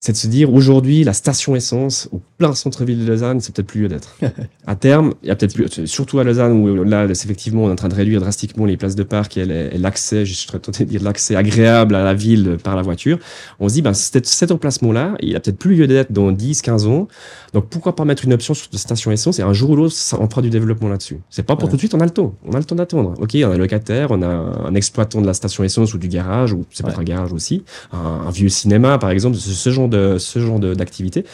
c'est de se dire aujourd'hui la station essence au plein centre-ville de Lausanne, c'est peut-être plus lieu d'être. à terme, il y a peut-être plus, surtout à Lausanne où là, effectivement, on est en train de réduire drastiquement les places de parc et l'accès, je serais tenté de dire l'accès agréable à la ville par la voiture. On se dit, ben, cet, emplacement-là, il a peut-être plus lieu d'être dans 10, 15 ans. Donc pourquoi pas mettre une option sur de station essence et un jour ou l'autre, on fera du développement là-dessus. C'est pas pour tout de suite, on a le temps. On a le temps d'attendre. Ok, on a un locataire, on a un exploitant de la station essence ou du garage, ou c'est peut-être un garage aussi, un, vieux cinéma par exemple, ce genre de de ce genre d'activité,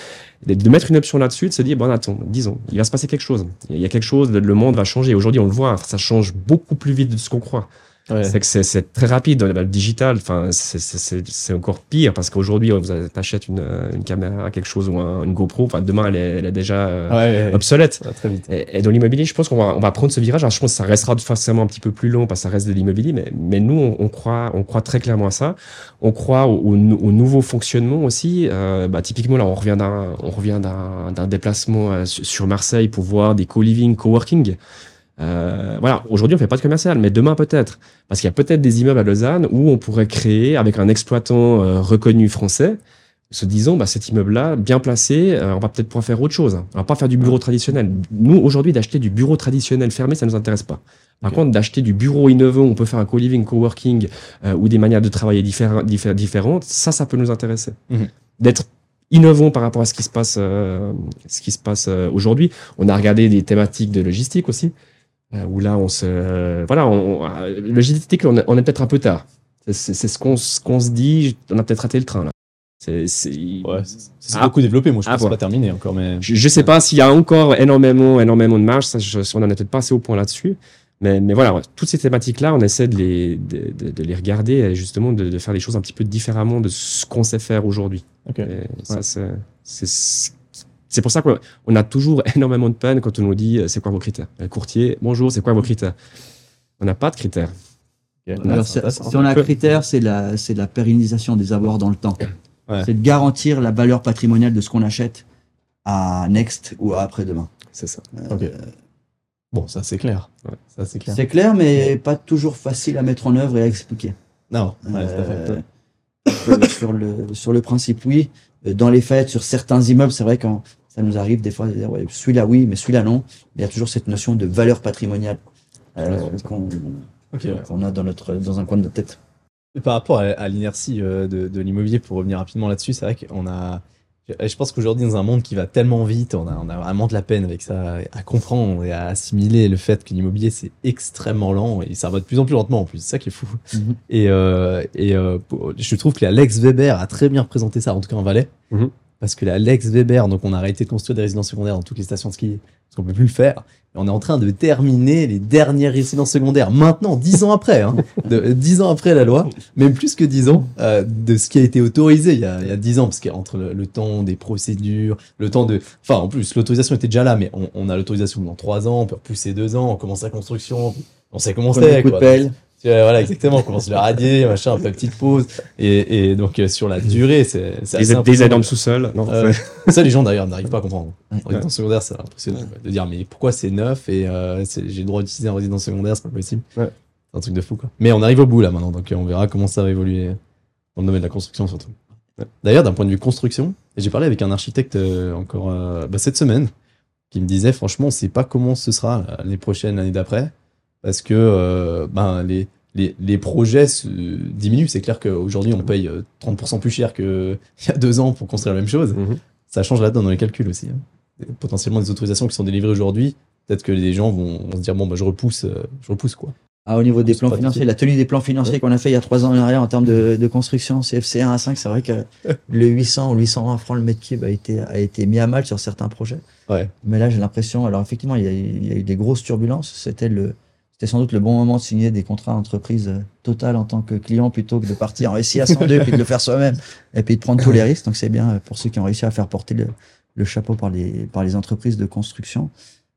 de, mettre une option là-dessus, de se dire, bon, attends, disons, il va se passer quelque chose. Il y a quelque chose, le monde va changer. Aujourd'hui, on le voit, ça change beaucoup plus vite de ce qu'on croit. C'est que c'est très rapide. Le digital, enfin, c'est encore pire parce qu'aujourd'hui, vous achètes une, une, caméra, quelque chose ou une GoPro. Enfin, demain, elle est, elle est déjà euh, obsolète. très vite. Et, dans l'immobilier, je pense qu'on va, on va prendre ce virage. Alors, je pense que ça restera forcément un petit peu plus long parce que ça reste de l'immobilier, mais, mais nous, on, croit, on croit très clairement à ça. On croit au, au, nouveau fonctionnement aussi. Euh, bah, typiquement, là, on revient d'un, on revient d'un déplacement euh, sur Marseille pour voir des co-living, co-working. Euh, voilà, aujourd'hui on fait pas de commercial, mais demain peut-être, parce qu'il y a peut-être des immeubles à Lausanne où on pourrait créer avec un exploitant euh, reconnu français, se disant bah cet immeuble-là bien placé, euh, on va peut-être pouvoir faire autre chose. On va pas faire du bureau traditionnel. Nous aujourd'hui d'acheter du bureau traditionnel fermé, ça nous intéresse pas. Par contre, d'acheter du bureau innovant, on peut faire un co-living, co-working ou des manières de travailler différentes, ça, ça peut nous intéresser. Mhm. D'être innovant par rapport à ce qui se passe, ce qui se passe aujourd'hui. On a regardé des thématiques de logistique aussi. Euh, où là, on se. voilà, on, euh, le logistique, on, on est peut-être un peu tard. C'est ce qu'on qu'on se dit, on a peut-être raté le train là. C'est ouais, ah, beaucoup développé, moi je pense que c'est pas terminé encore. Mais... Je, je sais pas s'il y a encore énormément, énormément de marge, ça, je, on n'en est peut-être pas assez au point là-dessus. Mais, mais voilà, toutes ces thématiques-là, on essaie de les, de, de, les regarder et justement de, de, faire les choses un petit peu différemment de ce qu'on sait faire aujourd'hui. Okay. Ça, c'est c'est pour ça qu'on a toujours énormément de peine quand on nous dit euh, c'est quoi vos critères? Le courtier, bonjour, c'est quoi vos critères? On n'a pas de critères. si on a un critère, c'est la, c'est la pérennisation des avoirs dans le temps. C'est de garantir la valeur patrimoniale de ce qu'on achète à Next ou à après-demain. C'est ça. Euh, bon, ça c'est clair. c'est clair. C'est clair, mais pas toujours facile à mettre en œuvre et à expliquer. Non. Euh, sur, le, sur le principe, oui. Dans les faits, sur certains immeubles, c'est vrai qu'en ça nous arrive des fois de dire ouais, celui-là oui, mais celui-là non. Il y a toujours cette notion de valeur patrimoniale euh, qu'on a dans, notre, dans un coin de notre tête. par rapport à, l'inertie euh, de, de l'immobilier, pour revenir rapidement là-dessus, c'est vrai qu'on a. Je pense qu'aujourd'hui, dans un monde qui va tellement vite, on a, on a vraiment de la peine avec ça à comprendre et à assimiler le fait que l'immobilier, c'est extrêmement lent et ça va de plus en plus lentement en plus. C'est ça qui est fou. Mhm. Et, euh, et euh, je trouve que Alex Weber a très bien représenté ça, en tout cas en Valais. Mhm parce que la Lex Weber, donc on a arrêté de construire des résidences secondaires dans toutes les stations de ski, parce qu'on peut plus le faire. Et on est en train de terminer les dernières résidences secondaires maintenant, dix ans après, hein, dix ans après la loi, même plus que dix ans euh, de ce qui a été autorisé il y a, dix ans, parce qu'entre le, le, temps des procédures, le temps de, enfin en plus l'autorisation était déjà là, mais on, on a l'autorisation dans trois ans, on peut repousser deux ans, on commence la construction, on sait comment c'est. Voilà, exactement. On commence le radier, machin, on fait une petite pause. Et, et donc, euh, sur la durée, c'est assez Des, des aides sous-sol. Euh, ça, les gens, d'ailleurs, n'arrivent pas à comprendre. En résidence secondaire, c'est impressionnant de dire, mais pourquoi c'est neuf et euh, j'ai le droit d'utiliser en résidence secondaire, c'est pas possible. Ouais. C'est un truc de fou, quoi. Mais on arrive au bout, là, maintenant. Donc, on verra comment ça va évoluer dans le domaine de la construction, surtout. D'ailleurs, d'un point de vue construction, j'ai parlé avec un architecte euh, encore bah, cette semaine qui me disait, franchement, on sait pas comment ce sera l'année prochaine, l'année d'après parce que euh, ben, les, les, les, projets se diminuent. C'est clair qu'aujourd'hui, on paye 30% euh, plus cher qu'il y a deux ans pour construire la même chose. Mhm. Ça change là-dedans dans les calculs aussi. Hein. Potentiellement, des autorisations qui sont délivrées aujourd'hui, peut-être que les gens vont, se dire bon, bah, je repousse, euh, je repousse quoi. Ah, au niveau des plans financiers, la tenue des plans financiers qu'on a fait il y a trois ans en arrière en termes de, de construction, CFC 1 à 5, c'est vrai que le 800 ou 820 francs le mètre cube a été, a été mis à mal sur certains projets. Ouais. Mais là, j'ai l'impression, alors effectivement, il y, a, il y, a, eu des grosses turbulences. C'était le, c'était sans doute le bon moment de signer des contrats d'entreprise euh, totale en tant que client plutôt que de partir en SI à 102 puis de le faire soi-même et puis de prendre tous les risques. Donc c'est bien euh, pour ceux qui ont réussi à faire porter le, le chapeau par les, par les entreprises de construction.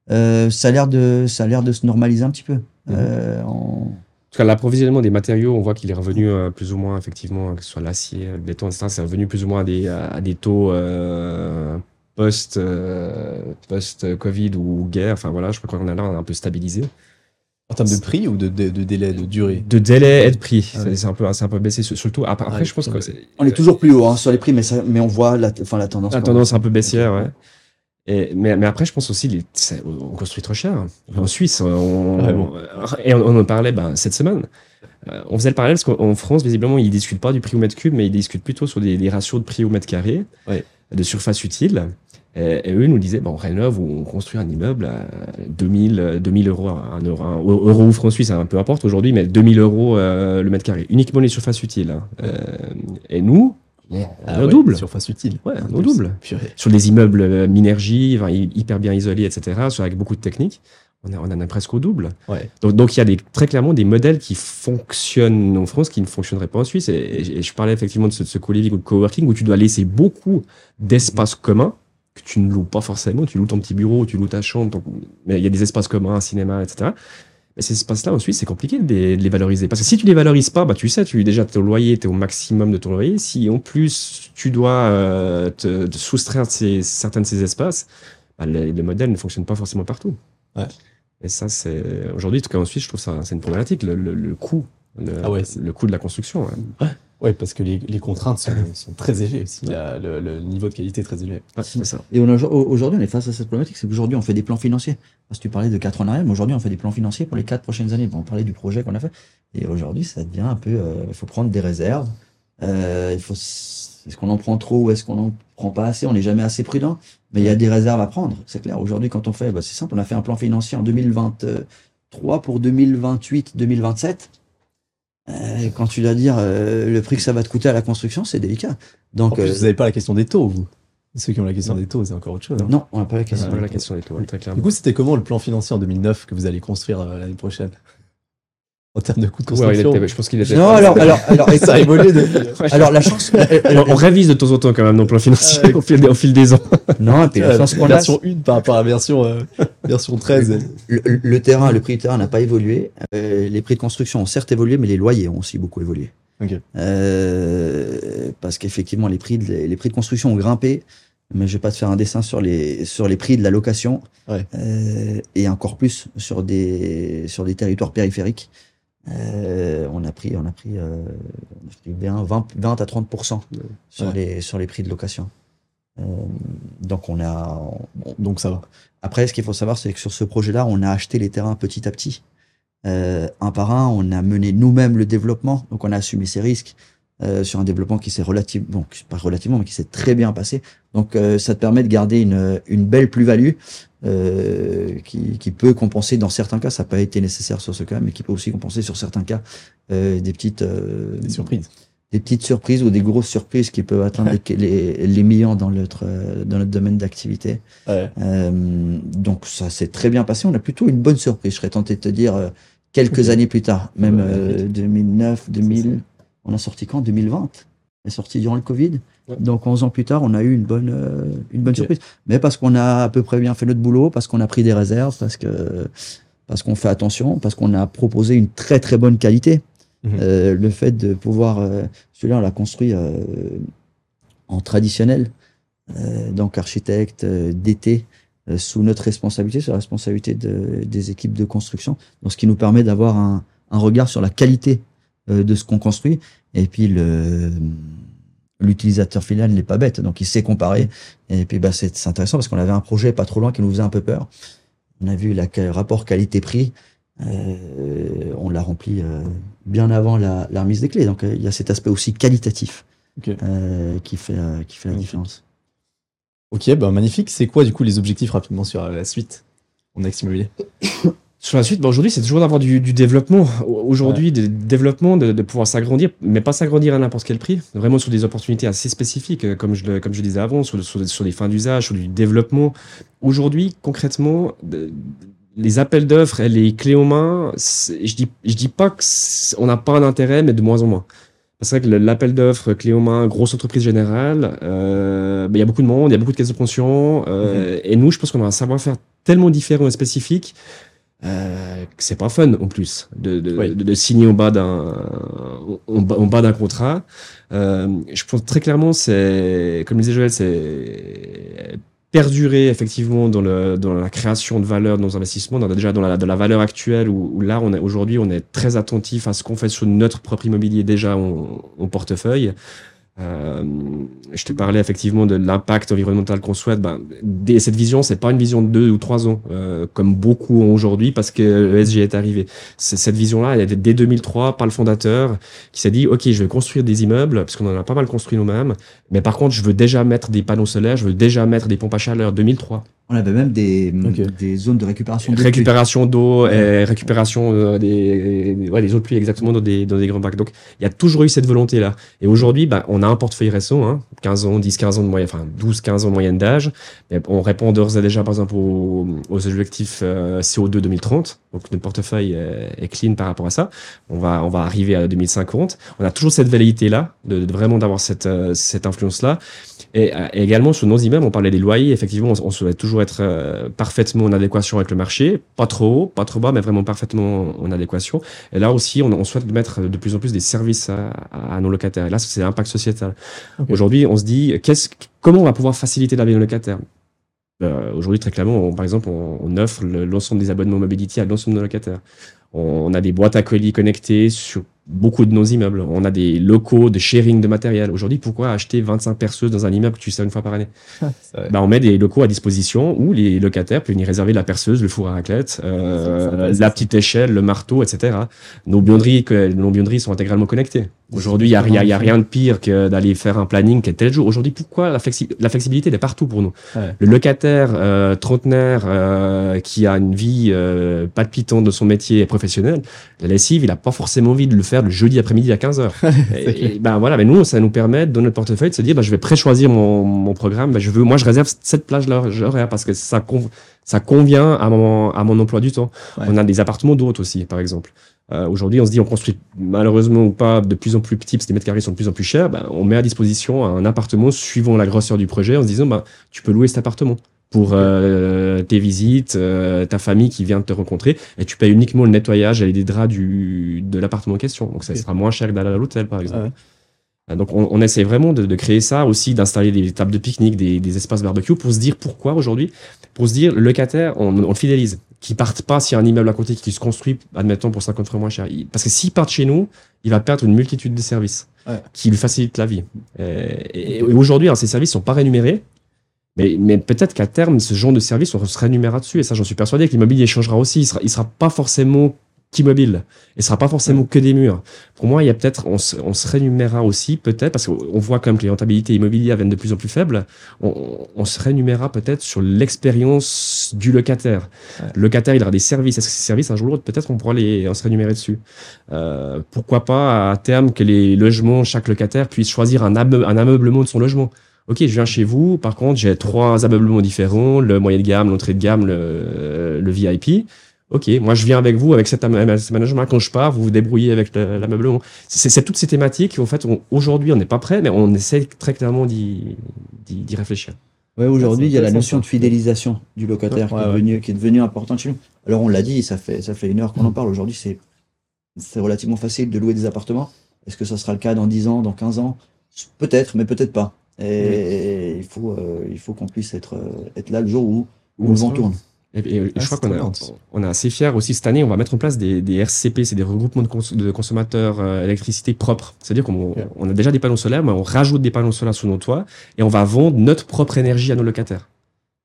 Euh, ça a l'air de, ça a l'air de se normaliser un petit peu. Euh, en... En tout cas, l'approvisionnement des matériaux, on voit qu'il est revenu euh, plus ou moins, effectivement, que ce soit l'acier, le béton, etc., c'est revenu plus ou moins à des, à des taux euh, post, euh, post-Covid ou guerre. Enfin voilà, je crois qu'on a là un peu stabilisé. En termes de prix ou de, de, de, délai, de durée De délai et de prix. Ah ouais. C'est un, peu, un peu baissé. Surtout, après, après je pense que. On est toujours plus haut hein, sur les prix, mais, ça, mais on voit la, enfin, la tendance. La tendance un peu baissière, ouais. Et, mais, mais, après, je pense aussi, les, on construit trop cher. En Suisse, on, ouais, bon. et on, on, en parlait ben, cette semaine. Euh, on faisait le parallèle parce qu'en France, visiblement, ils discutent pas du prix au mètre cube, mais ils discutent plutôt sur des, des ratios de prix au mètre carré, ouais. de surface utile. Et, et, eux nous disaient, bon, on rénove ou on construit un immeuble à 2000, 2000 euros, un euro, un euro ou franc suisse, hein, peu importe aujourd'hui, mais 2000 euros euh, le mètre carré, uniquement les surfaces utiles. Hein. Euh, et nous, Yeah. Ah ouais, double. Surface utile. Ouais, double. Purée. Sur des immeubles euh, Minergie, hyper bien isolés, etc., avec beaucoup de techniques, on, a, on en a presque au double. Ouais. Donc, donc, il y a des, très clairement des modèles qui fonctionnent en France qui ne fonctionneraient pas en Suisse. Et, je parlais effectivement de ce, de ce co-living ou de coworking où tu dois laisser beaucoup d'espaces communs que tu ne loues pas forcément. Tu loues ton petit bureau, tu loues ta chambre, ton... mais il y a des espaces communs, un cinéma, etc. Mais ces espaces-là, en Suisse, c'est compliqué de les, de les, valoriser. Parce que si tu les valorises pas, bah, tu sais, tu déjà ton loyer, tu es au maximum de ton loyer. Si en plus tu dois euh, te, te, soustraire de ces, certains de ces espaces, bah, le, le, modèle ne fonctionne pas forcément partout. Ouais. Et ça, c'est aujourd'hui, en tout cas en Suisse, je trouve ça c'est une problématique. Le, le, le coût, le, ah ouais, le coût de la construction. Ouais. Ouais, parce que les, les contraintes sont, sont, très élevées aussi. La, le, le, niveau de qualité est très élevé. Ouais, c'est ça. Et aujourd'hui, on est face à cette problématique. C'est qu'aujourd'hui, on fait des plans financiers. Parce que tu parlais de 4 ans en arrière, mais aujourd'hui, on fait des plans financiers pour les 4 prochaines années. Bon, on parlait du projet qu'on a fait. Et aujourd'hui, ça devient un peu. Il euh, faut prendre des réserves. Euh, il faut. Est-ce qu'on en prend trop ou est-ce qu'on en prend pas assez? On n'est jamais assez prudent. Mais il y a des réserves à prendre. C'est clair. Aujourd'hui, quand on fait. Bah, c'est simple. On a fait un plan financier en 2023 pour 2028-2027. Euh, quand tu dois dire euh, le prix que ça va te coûter à la construction, c'est délicat. Donc, en plus, euh, vous n'avez pas la question des taux, vous. Ceux qui ont la question non. des taux, c'est encore autre chose. Hein. Non, on n'a pas la question, pas la question des taux. Très clairement. Du coup, c'était comment le plan financier en 2009 que vous allez construire euh, l'année prochaine? En termes de coût de construction. Ouais, était, je pense qu'il était. Non, alors, alors, alors, ça a évolué. De... alors, la chance. on, on, révise de temps en temps quand même nos plans financiers ouais. au, fil, au, fil, des ans. Non, et puis la chance qu'on a. Version 1 par rapport à la version, euh, version 13. Le, le, le, terrain, le prix du terrain n'a pas évolué. Euh, les prix de construction ont certes évolué, mais les loyers ont aussi beaucoup évolué. Okay. Euh, parce qu'effectivement, les prix, de, les prix de construction ont grimpé. Mais je vais pas te faire un dessin sur les sur les prix de la location ouais. euh, et encore plus sur des sur des territoires périphériques. Euh, on a pris, on a pris, euh, on a pris bien 20, 20 à 30% sur ouais. les sur les prix de location. Euh, donc on a, on, donc ça va. Après, ce qu'il faut savoir, c'est que sur ce projet-là, on a acheté les terrains petit à petit, euh, un par un. On a mené nous-mêmes le développement, donc on a assumé ses risques. Euh, sur un développement qui s'est relativement, bon, pas relativement, mais qui s'est très bien passé. Donc, euh, ça te permet de garder une, une belle plus-value euh, qui, qui, peut compenser dans certains cas, ça n'a pas été nécessaire sur ce cas, mais qui peut aussi compenser sur certains cas euh, des petites des surprises, des petites surprises ou des grosses surprises qui peuvent atteindre les, les, les, millions dans notre dans notre domaine d'activité. Ouais. donc, ça s'est très bien passé. On a plutôt une bonne surprise. Je serais tenté de te dire quelques années plus tard, même 2009, 2000. On a sorti quand? 2020 est sorti durant le Covid. Ouais. Donc 11 ans plus tard, on a eu une bonne, euh, une bonne okay. surprise. Mais parce qu'on a à peu près bien fait notre boulot, parce qu'on a pris des réserves, parce que parce qu'on fait attention, parce qu'on a proposé une très très bonne qualité. Mhm. Mmh. Euh, le fait de pouvoir, euh, celui-là, on l'a construit en traditionnel, donc architecte d'été, sous notre responsabilité, sur la responsabilité de, des équipes de construction. Donc ce qui nous permet d'avoir un, un regard sur la qualité de ce qu'on construit. Et puis le l'utilisateur final n'est pas bête, donc il sait comparer. Et puis bah c'est intéressant parce qu'on avait un projet pas trop loin qui nous faisait un peu peur. On a vu la, le rapport qualité-prix. Euh, on l'a rempli euh, bien avant la, la, remise des clés. Donc il y a cet aspect aussi qualitatif okay. euh, qui fait qui fait la différence. Ok, bah magnifique. C'est quoi du coup les objectifs rapidement sur la suite en ex immobilier? Sur la suite, bah aujourd'hui, c'est toujours d'avoir du, du, développement. Aujourd'hui, ouais. développement, de, de pouvoir s'agrandir, mais pas s'agrandir à n'importe quel prix. Vraiment sur des opportunités assez spécifiques, euh, comme je, comme je disais avant, sur, sur, sur des fins d'usage, sur du développement. Aujourd'hui, concrètement, les appels d'offres et les clés en main, je dis, je dis pas qu'on n'a pas d'intérêt, mais de moins en moins. C'est vrai que l'appel d'offres, clé en main, grosse entreprise générale, euh, il y a beaucoup de monde, il y a beaucoup de caisses de pension. Euh, mm -hmm. Et nous, je pense qu'on a un savoir-faire tellement différent et spécifique euh, c'est pas fun en plus de, de, oui. de, de signer au bas d'un en, bas d'un contrat. Euh, je pense très clairement, c'est comme disait Joël, c'est perdurer effectivement dans, le, dans la création de valeur de nos investissements, dans, déjà dans la, dans la valeur actuelle où, où là on est aujourd'hui on est très attentif à ce qu'on fait sur notre propre immobilier déjà en, en portefeuille. Euh, je te parlais effectivement de l'impact environnemental qu'on souhaite. Ben, cette vision, c'est pas une vision de deux ou trois ans, euh, comme beaucoup ont aujourd'hui, parce que ESG est arrivé. C'est cette vision-là, elle est dès 2003 par le fondateur, qui s'est dit, ok, je vais construire des immeubles, parce qu'on en a pas mal construit nous-mêmes, mais par contre, je veux déjà mettre des panneaux solaires, je veux déjà mettre des pompes à chaleur. 2003. On avait même des, okay. des zones de récupération d'eau. Récupération d'eau et récupération euh, des, ouais, des eaux de pluie exactement dans des, dans des grands bacs. Donc, il y a toujours eu cette volonté-là. Et aujourd'hui, bah, on a un portefeuille récent, hein, 15 ans, 10, 15 ans de moyenne, enfin 12, 15 ans de moyenne d'âge. On répond d'ores et déjà, par exemple, aux, aux objectifs euh, CO2 2030. Donc, notre portefeuille est, est, clean par rapport à ça. On va, on va arriver à 2050. On a toujours cette velléité-là, de, de, vraiment d'avoir cette, euh, cette influence-là. Et, et, également sur nos immeubles, on parlait des loyers. Effectivement, on, on souhaite toujours être euh, parfaitement en adéquation avec le marché, pas trop haut, pas trop bas, mais vraiment parfaitement en adéquation. Et là aussi, on, on souhaite mettre de plus en plus des services à, à nos locataires. Et là, c'est l'impact sociétal. Okay. Aujourd'hui, on se dit, qu'est-ce, comment on va pouvoir faciliter la vie de nos locataires? Euh, Aujourd'hui, très clairement, on, par exemple, on, on offre l'ensemble des abonnements mobility à l'ensemble de nos locataires. On, a des boîtes à colis connectées sur beaucoup de nos immeubles. On a des locaux de sharing de matériel. Aujourd'hui, pourquoi acheter 25 perceuses dans un immeuble que tu sais une fois par année bah, On met des locaux à disposition où les locataires peuvent venir réserver la perceuse, le four à raclette, euh, la petite échelle, le marteau, etc. Nos buanderies, nos buanderies sont intégralement connectées. Aujourd'hui, il n'y a, y a, y a, rien de pire que d'aller faire un planning qui est tel jour. Aujourd'hui, pourquoi la, flexi la flexibilité elle est partout pour nous ouais. Le locataire euh, trentenaire euh, qui a une vie euh, palpitante de son métier professionnel, la lessive, il n'a pas forcément envie de le faire le jeudi après-midi à 15h. et, et, ben voilà, mais nous, ça nous permet dans notre portefeuille de se dire, ben, je vais pré-choisir mon, mon, programme. Ben, je veux, moi, je réserve cette plage-là parce que ça, ça convient à mon, à mon emploi du temps. Ouais. On a des appartements d'autres aussi, par exemple. Euh, Aujourd'hui, on se dit, on construit malheureusement ou pas de plus en plus petit, parce que les mètres carrés sont de plus en plus chers. Ben, on met à disposition un appartement suivant la grosseur du projet en se disant, ben, tu peux louer cet appartement pour euh, tes visites, euh, ta famille qui vient te rencontrer, et tu payes uniquement le nettoyage et les draps du, de l'appartement en question. Donc, ça okay. sera moins cher que d'aller à l'hôtel, par exemple. Ah ouais. Donc on, on, essaie vraiment de, de créer ça aussi, d'installer des tables de pique-nique, des, des, espaces barbecue pour se dire pourquoi aujourd'hui, pour se dire le locataire, on, on le fidélise, qui partent pas s'il y a un immeuble à côté qui se construit, admettons pour 50 fois moins cher. Parce que s'il part chez nous, il va perdre une multitude de services ouais. qui lui facilitent la vie. Et, et, et aujourd'hui, hein, ces services sont pas rémunérés, mais, mais peut-être qu'à terme, ce genre de service, on se rémunérera dessus. Et ça, j'en suis persuadé que l'immobilier changera aussi. Il sera, il sera pas forcément immobile et ce sera pas forcément que des murs. Pour moi, il y a peut-être, on, se, on se aussi peut-être parce qu'on voit quand même que les rentabilités immobilières viennent de plus en plus faibles. On, on se rémunérera peut-être sur l'expérience du locataire. Ouais. Le locataire, il aura des services. Est-ce que ces services, un jour ou l'autre, peut-être on pourra les, on se rémunérer dessus? Euh, pourquoi pas à terme que les logements, chaque locataire puisse choisir un, un ameublement de son logement. Ok, je viens chez vous. Par contre, j'ai trois ameublements différents le moyen de gamme, l'entrée de gamme, le, le VIP. Ok, moi je viens avec vous avec cet management. Quand je pars, vous vous débrouillez avec l'ameublement. C'est toutes ces thématiques. En fait, aujourd'hui, on n'est pas prêt, mais on essaie très clairement d'y réfléchir. Ouais, aujourd'hui, il y a la notion de fidélisation du locataire ouais, qui, est devenue, ouais. qui est devenue importante chez nous. Alors, on l'a dit, ça fait, ça fait une heure qu'on en parle. Aujourd'hui, c'est relativement facile de louer des appartements. Est-ce que ça sera le cas dans 10 ans, dans 15 ans? Peut-être, mais peut-être pas. Et, oui. il faut, euh, il faut qu'on puisse être, être là le jour où, où le vent tourne. Et, ah, je crois qu'on a, on est assez fiers aussi cette année. On va mettre en place des, des RCP, c'est des regroupements de, cons de consommateurs euh, électricité propres. C'est-à-dire qu'on yeah. on a déjà des panneaux solaires, mais on rajoute des panneaux solaires sur nos toits et on va vendre notre propre énergie à nos locataires,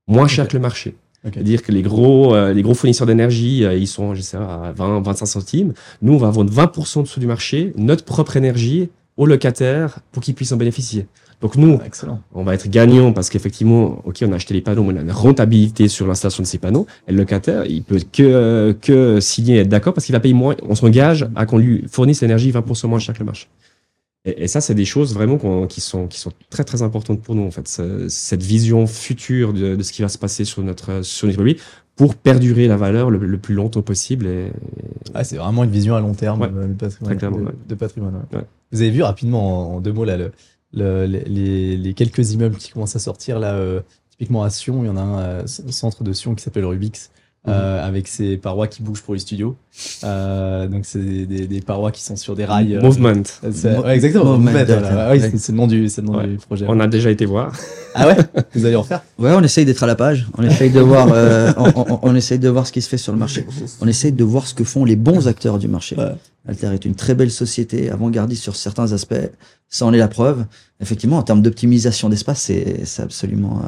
moins cher que le marché. Okay. C'est-à-dire que les gros, euh, les gros fournisseurs d'énergie, euh, ils sont, je sais pas, à 20, 25 centimes. Nous, on va vendre 20% dessous du marché, notre propre énergie aux locataires pour qu'ils puissent en bénéficier. Donc nous, on va être gagnant parce qu'effectivement, ok, on a acheté les panneaux, mais on a une rentabilité sur l'installation de ces panneaux. Et le locataire, il peut que, que signer et être d'accord parce qu'il va payer moins. On s'engage à qu'on lui fournisse l'énergie 20% moins cher que le marché. Et, ça, c'est des choses vraiment qui, sont, qui sont très très importantes pour nous en fait. Cette vision future de, ce qui va se passer sur notre sur notre immobilier pour perdurer la valeur le, plus longtemps possible. Et... Ah, c'est vraiment une vision à long terme euh, de, patrimoine. Vous avez vu rapidement en, deux mots là, le, les, les, quelques immeubles qui commencent à sortir là. Euh, typiquement à Sion, il y en a un euh, centre de Sion qui s'appelle Rubix euh, avec ces parois qui bougent pour les studios. Euh, donc c'est des, des, parois qui sont sur des rails. Euh, Movement. Ouais, exactement. Movement. oui, c'est le nom du, le nom du projet. On a déjà été voir. Ah ouais? Vous allez en faire Ouais, on essaye d'être à la page. On essaye de voir. on, on, on, essaye de voir ce qui se fait sur le marché. On essaye de voir ce que font les bons acteurs du marché. Alter est une très belle société, avant-gardiste sur certains aspects. Ça en est la preuve. Effectivement, en termes d'optimisation d'espace, c'est absolument,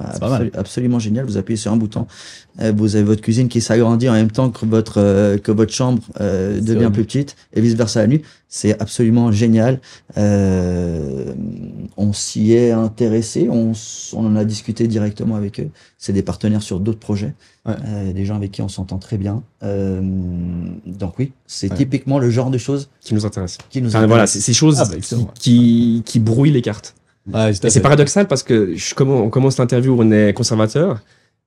absolument génial. Vous appuyez sur un bouton, euh, vous avez votre cuisine qui s'agrandit en même temps que votre, euh, que votre chambre euh, devient plus petite et vice versa la nuit. C'est absolument génial. on s'y est intéressé, on, on, en a discuté directement avec eux. C'est des partenaires sur d'autres projets, des gens avec qui on s'entend très bien. donc oui, c'est typiquement le genre de choses qui nous intéresse. Qui nous intéresse. Voilà, c'est ces choses ah, bah, qui, qui brouillent les cartes c'est paradoxal parce que je, on commence l'interview, on est conservateur,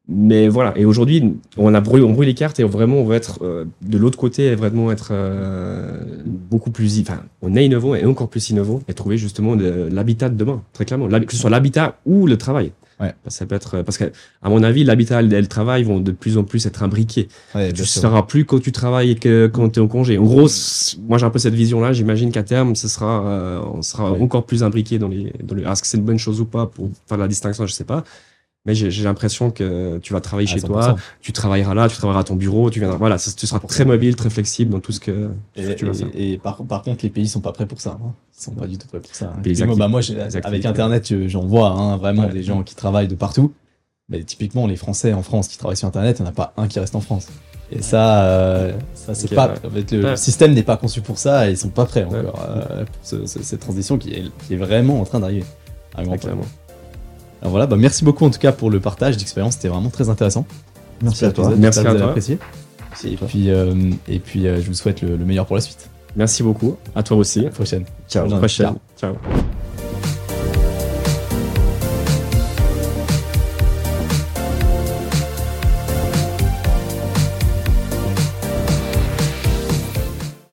mais voilà. Et aujourd'hui, on a on brûle les cartes et vraiment, on va être euh, de l'autre côté, et vraiment être euh, beaucoup plus, enfin, on est innovant et encore plus innovant et trouver justement l'habitat de demain, très clairement, que ce soit l'habitat ou le travail. Ouais. Ça peut être parce que, à mon avis, l'habitat et le travail vont de plus en plus être imbriqués. Ouais, tu ne seras plus quand tu travailles que quand tu es au congé. En gros, moi j'ai un peu cette vision-là. J'imagine qu'à terme, ce sera, euh, on sera encore plus imbriqué dans les, dans les. Est-ce que c'est une bonne chose ou pas pour faire la distinction Je sais pas. Mais j'ai l'impression que tu vas travailler chez toi, tu travailleras là, tu travailleras à ton bureau, tu viendras. Voilà, tu seras très mobile, très flexible dans tout ce que, et, tu vas faire. Et, par, par, contre, les pays sont pas prêts pour ça. Hein. Ils sont pas du tout prêts pour ça. Hein. Moi, bah, moi avec Internet, j'en vois hein, vraiment des gens qui travaillent de partout. Mais typiquement, les Français en France qui travaillent sur Internet, il n'y en a pas un qui reste en France. Et ça, euh, ça c'est pas. le, système n'est pas conçu pour ça et ils sont pas prêts encore euh, pour cette transition qui est, qui est, vraiment en train d'arriver. Alors voilà, bah merci beaucoup en tout cas pour le partage d'expérience, c'était vraiment très intéressant. Merci à toi. Merci à toi. Apprécié. Et puis, euh, et puis je vous souhaite le, meilleur pour la suite. Merci beaucoup. À toi aussi. À la prochaine. Ciao. À la prochaine. Ciao.